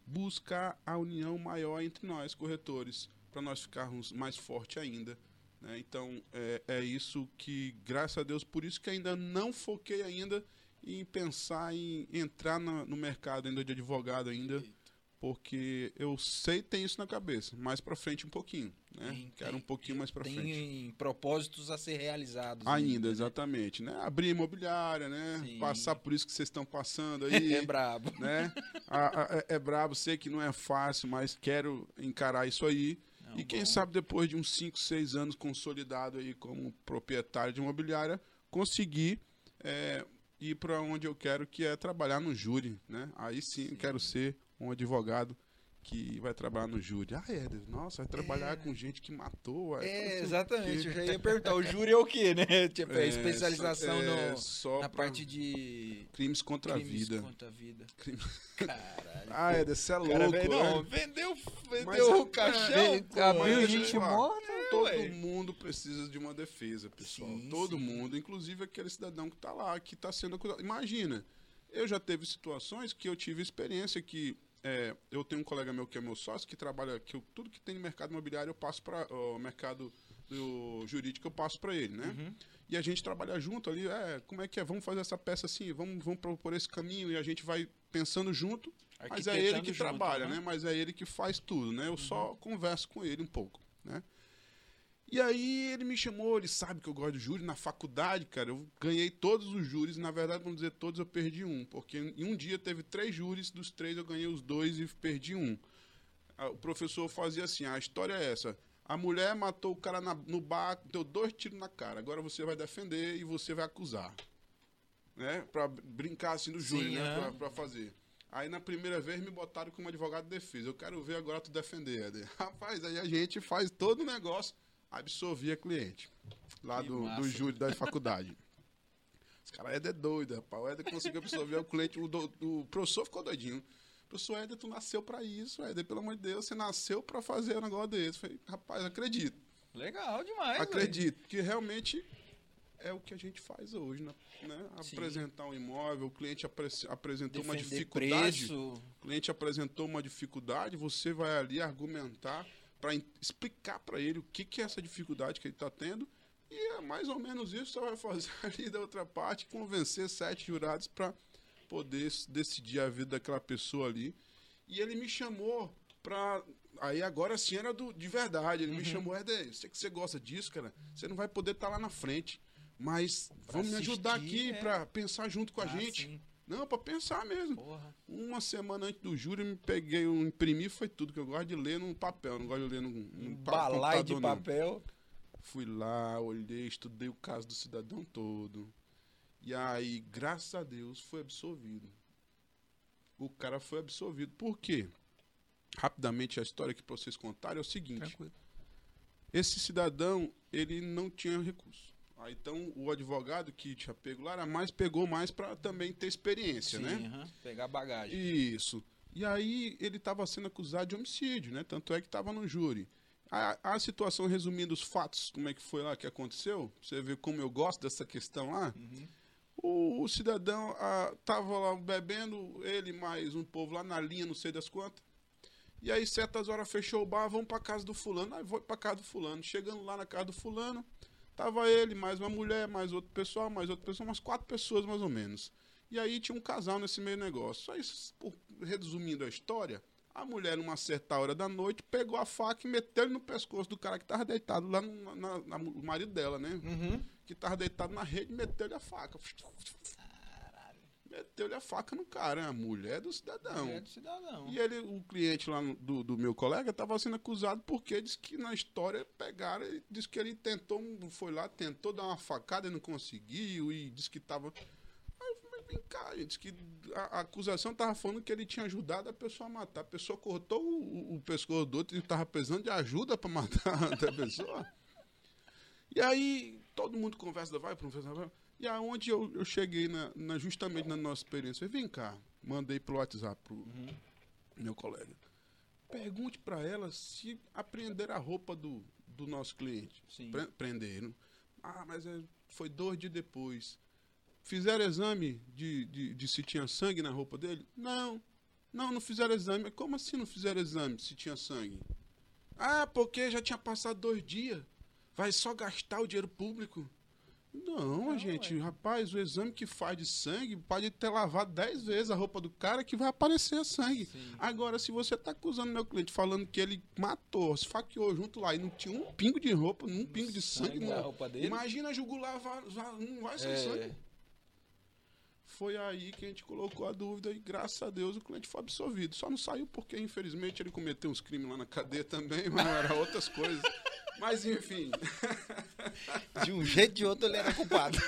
buscar a união maior entre nós, corretores, para nós ficarmos mais forte ainda. né? Então, é, é isso que, graças a Deus, por isso que ainda não foquei ainda em pensar em entrar na- no mercado ainda de advogado ainda, porque eu sei tem isso na cabeça, mais para frente um pouquinho, né? Tem- Quero tem- um pouquinho mais para Tem frente. propósitos a ser realizados. Ainda, né? exatamente, né? Abrir imobiliária, né? Sim. Passar por isso que vocês estão passando aí. É brabo. né? A- a- é, é brabo, sei que não é fácil, mas quero encarar isso aí. Não, e quem bom. sabe depois de uns 5, 6 anos consolidado aí como proprietário de imobiliária, conseguir é, ir para onde eu quero, que é trabalhar no júri, né? Aí sim, eu quero ser um advogado que vai trabalhar no júri. Ah, é, nossa, vai trabalhar com gente que matou. É, o exatamente. Eu já ia perguntar. O júri é o quê, né? Tipo, é, É, especialização só- é, no, só na parte de crimes contra crimes a vida. contra a vida. Caralho. Ah, é, você é louco, Cara, né? não, vendeu, vendeu Mas o é- caixão. é, Abriu é, gente morta. Todo ué. mundo precisa de uma defesa, pessoal. Sim, Todo sim. mundo, inclusive aquele cidadão que está lá, que está sendo acusado. Imagina, eu já teve situações que eu tive experiência que é, eu tenho um colega meu que é meu sócio que trabalha que eu- tudo que tem no mercado imobiliário eu passo para o mercado do jurídico eu passo para ele, né? Uhum. E a gente trabalha junto ali, é, como é que é? Vamos fazer essa peça assim, vamos, vamos propor esse caminho e a gente vai pensando junto mas é ele que junto, trabalha, né? né? Mas é ele que faz tudo, né? Eu só converso com ele um pouco, né? E aí ele me chamou, ele sabe que eu gosto de júri. Na faculdade, cara, eu ganhei todos os júris. Na verdade, vamos dizer todos, eu perdi um. Porque em um dia teve três júris, dos três eu ganhei os dois e perdi um. Ah, O professor fazia assim, a história é essa. A mulher matou o cara na- no bar, deu dois tiros na cara. Agora você vai defender e você vai acusar. Né? Pra brincar assim do júri, Sim, né? aham. Pra, pra fazer. Aí na primeira vez me botaram como advogado de defesa. Eu quero ver agora tu defender. Rapaz, aí a gente faz todo o negócio, absorvia cliente. Lá Que do, massa. do júri da faculdade. Os caras, Éder é doido, rapaz. O Éder conseguiu absorver o cliente. O, do- o professor ficou doidinho. Professor Éder, tu nasceu pra isso, Éder. Pelo amor de Deus, você nasceu pra fazer um negócio desse. Eu Falei, rapaz, acredito. Legal demais. acredito. Que realmente é o que a gente faz hoje, né? né? Sim. Apresentar um imóvel, o cliente apre- apresentou velho. uma Defender dificuldade. preço. O cliente apresentou uma dificuldade, você vai ali argumentar para explicar para ele o que, que é essa dificuldade que ele está tendo. E é mais ou menos isso que você vai fazer ali da outra parte, convencer sete jurados para poder decidir a vida daquela pessoa ali. E ele me chamou pra. Aí agora sim era do, de verdade. Ele Uhum. me chamou, eu sei que você gosta disso, cara. Você não vai poder estar lá na frente. Mas Pra vamos me ajudar assistir, aqui é. pra pensar junto com a Ah, gente. sim. Não, pra pensar mesmo. Porra. Uma semana antes do júri, eu me peguei, eu imprimi, foi tudo, que eu gosto de ler no papel, não gosto de ler no, no Um pa- balai de computador, não. papel. Fui lá, olhei, estudei o caso do cidadão todo. E aí, graças a Deus, foi absolvido. O cara foi absolvido. Por quê? Rapidamente, a história aqui pra vocês contarem é o seguinte. Tranquilo. Esse cidadão, ele não tinha recurso. Aí, então, o advogado que tinha pego lá, era mais, pegou mais para também ter experiência, Sim, né? aham. Pegar bagagem. Isso. E aí ele estava sendo acusado de homicídio, né? Tanto é que estava no júri. A, a situação, resumindo os fatos, como é que foi lá que aconteceu, você vê como eu gosto dessa questão lá. Uhum. O, o cidadão ah, tava lá bebendo, ele mais um povo lá na linha, não sei das quantas. E aí, certas horas, fechou o bar, vamos pra casa do fulano. Aí, vou pra casa do fulano. Chegando lá na casa do fulano, tava ele, mais uma mulher, mais outro pessoal, mais outra pessoa, umas quatro pessoas mais ou menos. E aí tinha um casal nesse meio negócio. Só isso, por- resumindo a história, a mulher, numa certa hora da noite, pegou a faca e meteu ele no pescoço do cara que tava deitado lá no na, na- no marido dela, né? Uhum. Que tava deitado na rede, meteu-lhe a faca. Meteu-lhe a faca no cara, a mulher do cidadão. É do cidadão. E ele, o cliente lá do, do meu colega estava sendo acusado porque disse que na história pegaram e disse que ele tentou, foi lá, tentou dar uma facada e não conseguiu e disse que estava. Mas mas vem cá, gente, que a, a acusação estava falando que ele tinha ajudado a pessoa a matar. A pessoa cortou o, o- o pescoço do outro e estava precisando de ajuda para matar a pessoa. E aí todo mundo conversa, vai, professor, vai. E aonde eu, eu cheguei na, na- justamente na nossa experiência, eu falei, vem cá, mandei pelo WhatsApp pro Uhum. meu colega. Pergunte para ela se apreenderam a roupa do, do nosso cliente. Sim. Pre- Prenderam. Ah, mas é- foi dois dias depois. Fizeram exame de, de, de se tinha sangue na roupa dele? Não. Não, não fizeram exame. Como assim não fizeram exame se tinha sangue? Ah, porque já tinha passado dois dias. Vai só gastar o dinheiro público. Não, Não, gente, ué. rapaz, o exame que faz de sangue pode ter lavado dez vezes a roupa do cara que vai aparecer sangue. Sim. Agora, se você tá acusando meu cliente falando que ele matou, esfaqueou junto lá e não tinha um pingo de roupa, um pingo de sangue, na não. roupa dele. Imagina a jugular, não vai ser É. sangue. Foi aí que a gente colocou a dúvida e, graças a Deus, o cliente foi absolvido. Só não saiu porque, infelizmente, ele cometeu uns crimes lá na cadeia também, mas era outras coisas. Mas, enfim. De um jeito ou de outro ele era culpado.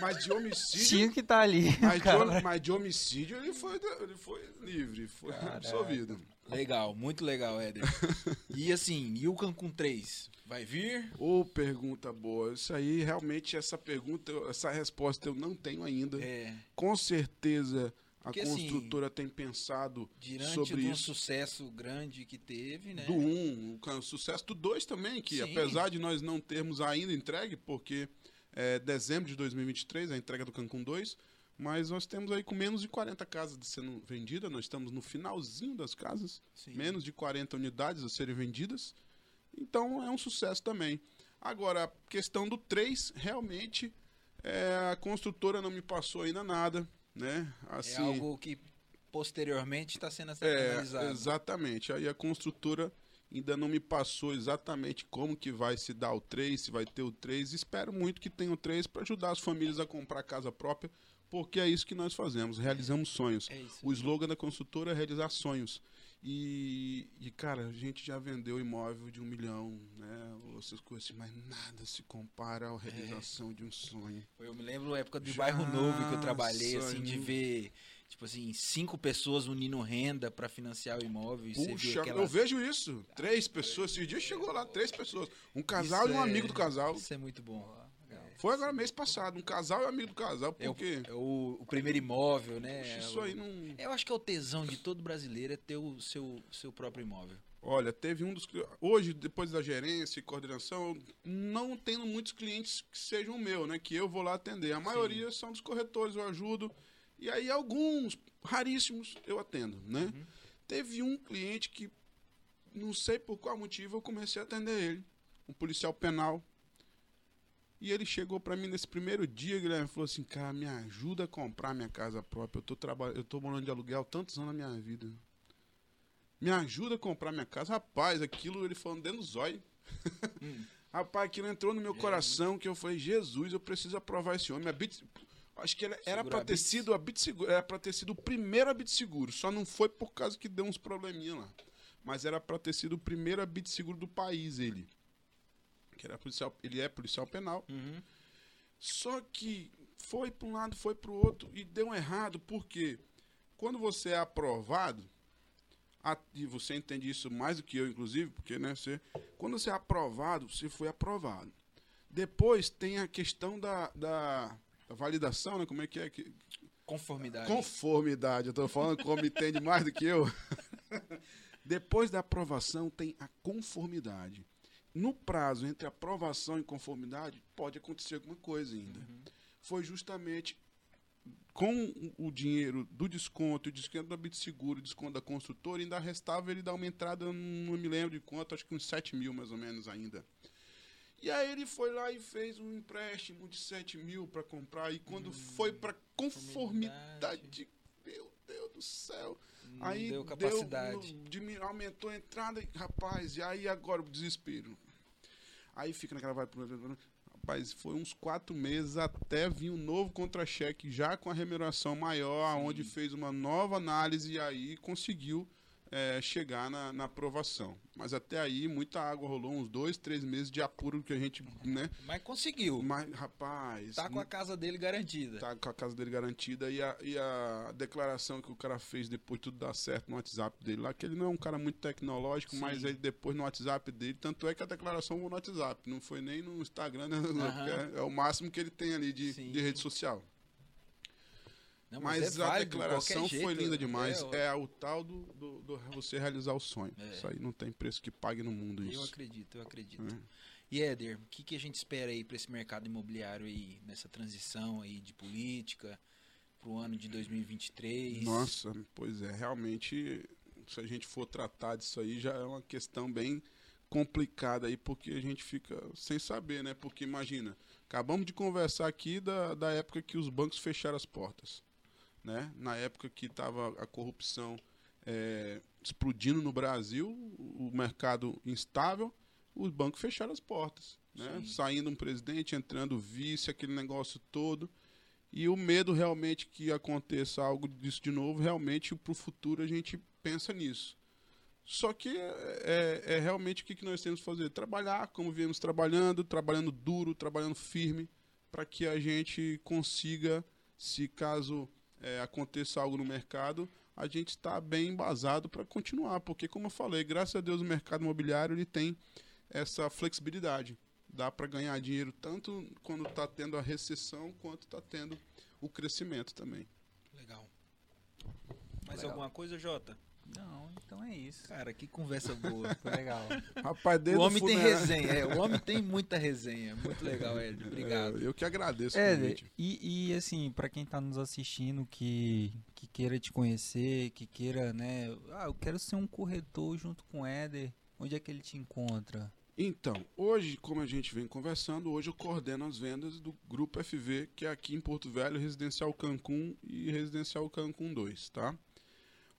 Mas de homicídio. Tinha que estar ali. Mas de, mas de homicídio ele foi, ele foi livre, foi Caraca. absolvido. legal, muito legal, Éder. E assim, e o 3? Vai vir? Ô, pergunta boa. Isso aí, realmente, essa pergunta, essa resposta eu não tenho ainda. É. Com certeza a Porque, assim, construtora tem pensado Diante sobre um isso. sucesso grande que teve, né? Do 1, um, o sucesso do 2 também, que Sim. apesar de nós não termos ainda entregue, porque é dezembro de 2023 a entrega do Cancún 2, mas nós temos aí com menos de 40 casas sendo vendidas, nós estamos no finalzinho das casas, Sim. menos de 40 unidades a serem vendidas, então é um sucesso também. Agora, a questão do 3, realmente, é, a construtora não me passou ainda nada, né? É Assim, algo que posteriormente está sendo é, analisado. exatamente. Aí a construtora ainda não me passou exatamente como que vai se dar o 3, se vai ter o 3. Espero muito que tenha o 3 para ajudar as famílias a comprar casa própria, porque é isso que nós fazemos, realizamos sonhos. É. O slogan da construtora é realizar sonhos. E, e, cara, a gente já vendeu imóvel de um milhão, né? Essas coisas assim, mas nada se compara à realização de um sonho. Eu me lembro da época do Já, bairro novo que eu trabalhei, assim, de sonho. ver, tipo assim, cinco pessoas unindo renda para financiar o imóvel. E Puxa, aquela... eu vejo isso. Três pessoas. Esse dia chegou lá, três pessoas. Um casal Isso e um é- amigo do casal. Isso é muito bom. Foi agora mês passado. Um casal e um amigo do casal. É o, Porque é o, o primeiro imóvel, né? Puxa, isso O- aí não. Eu acho que é o tesão de todo brasileiro é ter o seu, seu próprio imóvel. Olha, teve um dos. Hoje, depois da gerência e coordenação, não tenho muitos clientes que sejam o meu, né? Que eu vou lá atender. A maioria são dos corretores, eu ajudo. E aí, alguns, raríssimos, eu atendo, né? Uhum. Teve um cliente que, não sei por qual motivo, eu comecei a atender ele. Um policial penal. E ele chegou pra mim nesse primeiro dia, Guilherme, falou assim: Cara, me ajuda a comprar minha casa própria. Eu tô, traba... eu tô morando de aluguel tantos anos na minha vida. Me ajuda a comprar minha casa. Rapaz, aquilo ele falando dentro do zóio. Hum. Rapaz, aquilo entrou no meu coração que eu falei, Jesus, eu preciso aprovar esse homem. A Bit... Acho que era Segurar pra a ter Bit- sido a Bit Seguro, era pra ter sido o primeiro a Bit Seguro. Só não foi por causa que deu uns probleminha lá. Mas era pra ter sido o primeiro a Bit Seguro do país, ele. Que era policial, ele é policial penal. Uhum. Só que foi para um lado, foi para o outro e deu errado, porque quando você é aprovado, a- e você entende isso mais do que eu, inclusive, porque né, você, quando você é aprovado, você foi aprovado. Depois tem a questão da, da, da validação, né? Como é que é? Que, Conformidade. Conformidade, eu tô falando como entende mais do que eu. Depois da aprovação tem a conformidade. No prazo entre aprovação e conformidade, pode acontecer alguma coisa ainda. Foi justamente com o dinheiro do desconto, o desconto da Bitseguro, o desconto da construtora, ainda restava ele dar uma entrada, não me lembro de quanto, acho que uns 7 mil mais ou menos ainda. E aí ele foi lá e fez um empréstimo de 7 mil para comprar. E quando foi para conformidade, meu Deus do céu. Não aí deu capacidade. no- dimi- aumentou a entrada, e, rapaz, e aí agora o desespero. Aí fica naquela vai Rapaz, foi uns quatro meses até vir um novo contra-cheque já com a remuneração maior, onde fez uma nova análise e aí conseguiu é, chegar na, na aprovação. Mas até aí muita água rolou, uns dois, três meses de apuro que a gente, né? Mas conseguiu. Mas, rapaz, Tá com a casa dele garantida. tá com a casa dele garantida e a, e a declaração que o cara fez depois de tudo dar certo no WhatsApp dele lá, que ele não é um cara muito tecnológico, Sim. mas aí depois no WhatsApp dele, tanto é que a declaração foi no WhatsApp, não foi nem no Instagram, né? Aham. é, é o máximo que ele tem ali de, Sim. de rede social. Não, Mas, é a de declaração foi jeito, linda demais. É, É, o tal do, do, do você realizar o sonho. É. Isso aí não tem preço que pague no mundo eu isso. acredito, eu acredito. É. E Éder, o que, que a gente espera aí para esse mercado imobiliário aí, nessa transição aí de política para o ano de 2023? Nossa, pois é, realmente, se a gente for tratar disso aí, já é uma questão bem complicada aí, porque a gente fica sem saber, né? Porque imagina, acabamos de conversar aqui da, da época que os bancos fecharam as portas, né? Na época que estava a corrupção é, explodindo no Brasil, o mercado instável, os bancos fecharam as portas, né? Saindo um presidente, entrando vice, aquele negócio todo. E o medo realmente que aconteça algo disso de novo, realmente para o futuro a gente pensa nisso. Só que é, é- é realmente o que nós temos que fazer? Trabalhar como viemos trabalhando, trabalhando duro, trabalhando firme, para que a gente consiga, se caso é, aconteça algo no mercado, a gente está bem embasado para continuar. Porque, como eu falei, graças a Deus o mercado imobiliário ele tem essa flexibilidade. Dá para ganhar dinheiro tanto quando está tendo a recessão, quanto está tendo o crescimento também. Legal. Mais Legal. alguma coisa, Jota? Não, então é isso. Cara, que conversa boa. Foi legal. Rapaz, o homem tem resenha, é, o homem tem muita resenha. Muito legal, Éder. Obrigado. É, eu que agradeço o É, convite. e, e assim, pra quem tá nos assistindo que, que queira te conhecer, que queira, né? Ah, eu quero ser um corretor junto com o Éder. Onde é que ele te encontra? Então, hoje, como a gente vem conversando, hoje eu coordeno as vendas do Grupo FV, que é aqui em Porto Velho, Residencial Cancún e Residencial Cancún 2, tá?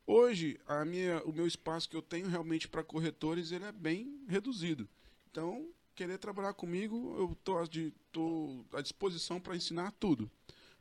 Hoje, a minha, o meu espaço que eu tenho realmente para corretores, ele é bem reduzido. Então, querer trabalhar comigo, eu di- tô à disposição para ensinar tudo.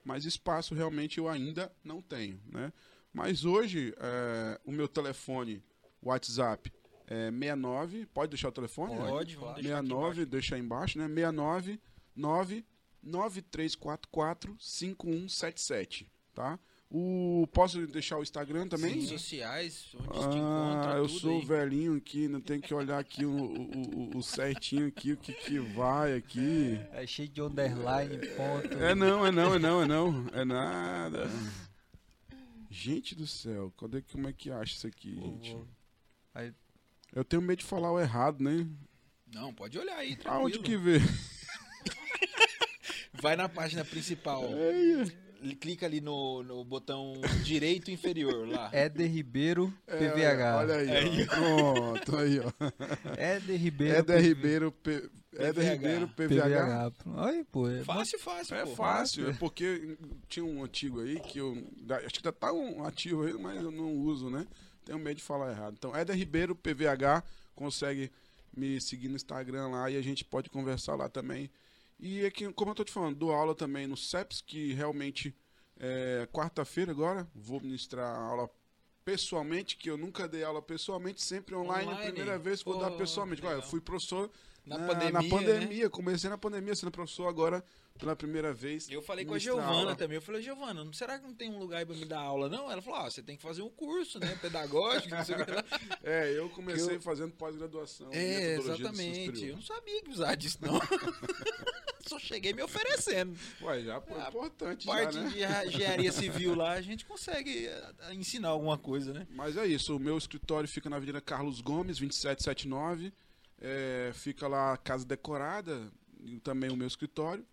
Mas espaço realmente eu ainda não tenho, né? Mas hoje, é, o meu telefone, WhatsApp, é 69, pode deixar o telefone? né? Pode, deixar aqui 69, deixa aí embaixo, né? 69 9 9344 5177, tá? O posso deixar o Instagram também? Redes sociais, onde te encontra, Ah, eu tudo sou aí. velhinho aqui, não tem que olhar aqui o, o, o- o certinho aqui, o que que vai aqui. É cheio de underline, ponto. É não, é não, é não, é não, é nada. Gente do céu, cadê, como é que acha isso aqui, gente? Aí- Eu tenho medo de falar o errado, né? Não, pode olhar aí, tranquilo. Aonde que vê? Vai na página principal. É, Clica ali no, no botão direito inferior lá. Éder Ribeiro, É, PVH. Olha aí, ó. pronto, aí, ó. Éder Ribeiro. Éder Ribeiro, P... Éder PVH. Ribeiro, PVH. PVH. Aí, pô. É Fácil, fácil, É pô. fácil, é porque tinha um antigo aí que eu. Acho que ainda tá um ativo aí, mas eu não uso, né? Tenho medo de falar errado. Então, Éder Ribeiro, PVH, consegue me seguir no Instagram lá e a gente pode conversar lá também. E aqui, como eu tô te falando, dou aula também no CEPS, que realmente é quarta-feira agora, vou ministrar aula pessoalmente, que eu nunca dei aula pessoalmente, sempre online, Online? a primeira vez que vou dar pessoalmente. Olha, eu fui professor Na na, pandemia, na né? pandemia, comecei na pandemia sendo professor agora pela primeira vez. Eu falei com a Giovana também. Eu falei, Giovana, será que não tem um lugar pra me dar aula, não? Ela falou, ah, você tem que fazer um curso, né? Pedagógico, não sei o que lá. É, eu comecei Eu- fazendo pós-graduação. É, exatamente. Eu não sabia que precisava disso, não. Só cheguei me oferecendo. Ué, já foi Ah, importante Parte já, né? de engen- engenharia civil lá, a gente consegue eh, ensinar alguma coisa, né? Mas é isso, o meu escritório fica na Avenida Carlos Gomes, 2779. É, fica lá a casa decorada, e também o meu escritório.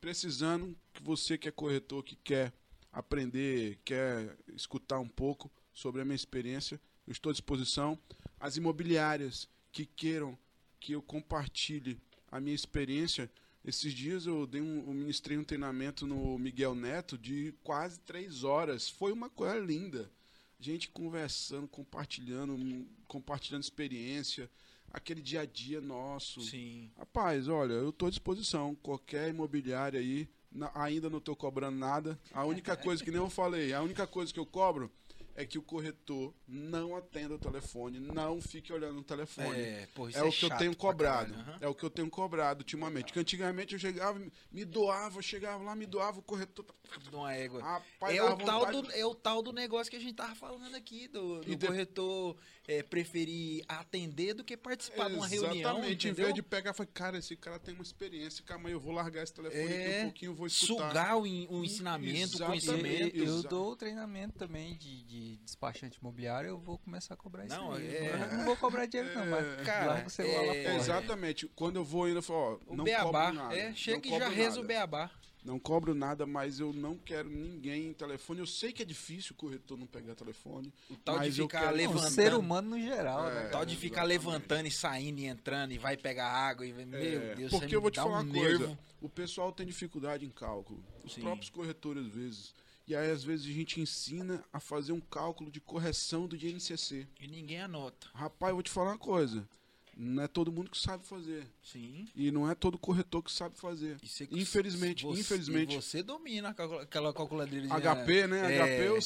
Precisando que você que é corretor, que quer aprender, quer escutar um pouco sobre a minha experiência, eu estou à disposição. As imobiliárias que queiram que eu compartilhe a minha experiência, esses dias eu dei um, eu ministrei um treinamento no Miguel Neto de quase três horas. Foi uma coisa linda. Gente conversando, compartilhando, compartilhando experiência, aquele dia a dia nosso. Sim. Rapaz, olha, eu estou à disposição. Qualquer imobiliária aí, na- ainda não estou cobrando nada. A única coisa que nem eu falei, a única coisa que eu cobro é que o corretor não atenda o telefone, não fique olhando o telefone. É, pô, isso É, é o que eu tenho cobrado. caralho, aham. É o que eu tenho cobrado ultimamente. Porque antigamente eu chegava, me doava, eu chegava lá, me doava, o corretor. De uma égua. Rapaz, É o, tal vontade- do, é o tal do negócio que a gente tava falando aqui, do, do de- corretor é, preferir atender do que participar de uma reunião. Exatamente, em vez de pegar, foi, cara, esse cara tem uma experiência, calma aí, eu vou largar esse telefone aqui É, um pouquinho, eu vou escutar. sugar o, o ensinamento, o Exatamente. conhecimento. Eu, eu dou treinamento também de, de despachante imobiliário, eu vou começar a cobrar isso Não, aí. é- Eu não vou cobrar dinheiro não, mas Cara, larga o celular lá é- fora. Exatamente. Quando eu vou ainda, eu falo, ó, O não beabá. cobro nada. é, chega e já reza o beabá. Não cobro nada, mas eu não quero ninguém em telefone. Eu sei que é difícil o corretor não pegar telefone. O tal Mas de ficar quero- Não, o levantando. ser humano no geral, É, né? O tal de ficar exatamente. levantando e saindo e entrando e vai pegar água e meu É, Deus, porque você eu vou te falar um uma coisa. nervo. O pessoal tem dificuldade em cálculo. Os Sim. próprios corretores, às vezes. E aí, às vezes, a gente ensina a fazer um cálculo de correção do INCC. E ninguém anota. Rapaz, eu vou te falar uma coisa. Não é todo mundo que sabe fazer. Sim. E não é todo corretor que sabe fazer. Você- Infelizmente, você- infelizmente. Você domina aquela calculadora de HP, né? É, HP, eu,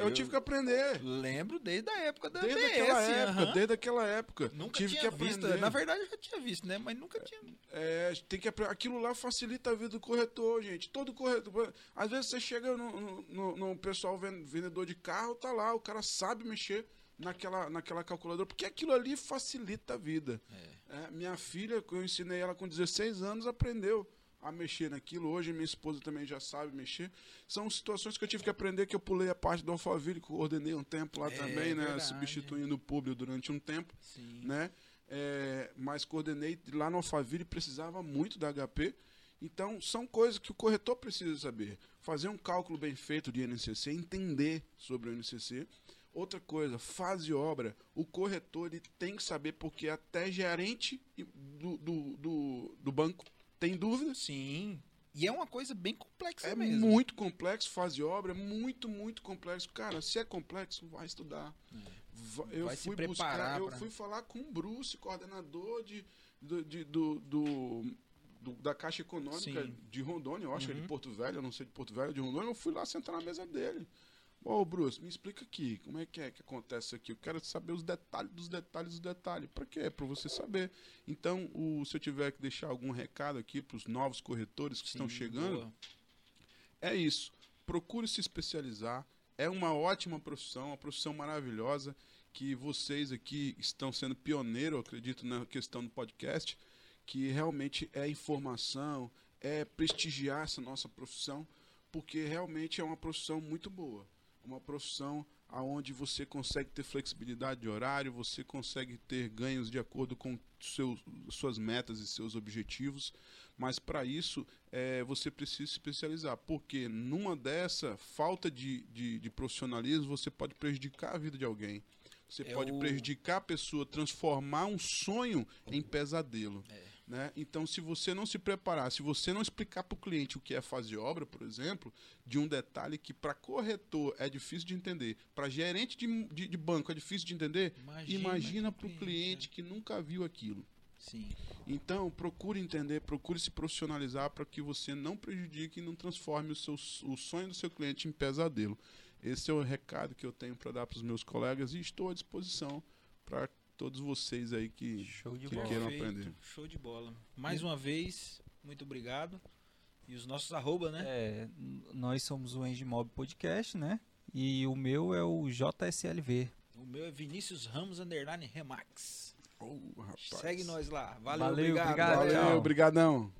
eu eu- tive que aprender. Lembro desde a época da Desde ABS. aquela época, desde aquela época. Nunca tive tinha que visto. aprender. Na verdade, eu já tinha visto, né? Mas nunca tinha. É, tem que aquilo lá facilita a vida do corretor, gente. Todo corretor. Às vezes você chega no, no- no- no pessoal ven- vendedor de carro, tá lá, o cara sabe mexer naquela, naquela calculadora, porque aquilo ali facilita a vida. É, minha filha, eu ensinei ela com 16 anos, aprendeu a mexer naquilo. Hoje minha esposa também já sabe mexer. São situações que eu tive que aprender, que eu pulei a parte do Alphaville, que eu coordenei um tempo lá É, também, né? verdade. Substituindo o público durante um tempo Sim. né? É, mas coordenei lá no Alphaville precisava muito da HP. Então, são coisas que o corretor precisa saber. Fazer um cálculo bem feito de INCC, entender sobre o INCC. Outra coisa, fase obra, o corretor ele tem que saber, porque até gerente do, do, do, do banco tem dúvidas. Sim. E é uma coisa bem complexa É mesmo. muito complexo, fase obra, é muito, muito complexo. Cara, se é complexo, vai estudar. Va- Eu É. Vai se fui preparar buscar, eu pra- fui falar com o Bruce, coordenador de, do, de- do, do- do- da Caixa Econômica Sim. de Rondônia, eu acho que é de Uhum. Porto Velho, eu não sei de Porto Velho, de Rondônia, eu fui lá sentar na mesa dele. Ô, Bruce, me explica aqui, como é que é que acontece isso aqui? Eu quero saber os detalhes dos detalhes dos detalhes. Para quê? Para você saber. Então, o- se eu tiver que deixar algum recado aqui para os novos corretores que estão Sim, chegando, boa. é isso. Procure se especializar. É uma ótima profissão, uma profissão maravilhosa que vocês aqui estão sendo pioneiro, acredito, na questão do podcast, que realmente é informação, é prestigiar essa nossa profissão, porque realmente é uma profissão muito boa. Uma profissão aonde você consegue ter flexibilidade de horário, você consegue ter ganhos de acordo com seus, suas metas e seus objetivos, mas para isso é, você precisa se especializar, porque numa dessa falta de, de, de profissionalismo você pode prejudicar a vida de alguém. Você É pode o- prejudicar a pessoa, transformar um sonho em pesadelo. É. Né? Então, se você não se preparar, se você não explicar para o cliente o que é fazer obra, por exemplo, de um detalhe que para corretor é difícil de entender, para gerente de, de, de, banco é difícil de entender, imagina, para o cliente que nunca viu aquilo. Sim. Então, procure entender, procure se profissionalizar para que você não prejudique e não transforme o, seu, o sonho do seu cliente em pesadelo. Esse é o recado que eu tenho para dar para os meus colegas e estou à disposição para todos vocês aí que, que queiram aprender. Show de bola. Mais uma vez, muito obrigado. E os nossos arroba, né? É, nós somos o Engimob Podcast, né? E o meu é o JSLV. O meu é Vinícius Ramos Underline Remax. Oh, Segue nós lá. Valeu, Valeu obrigado. obrigado Valeu, obrigadão.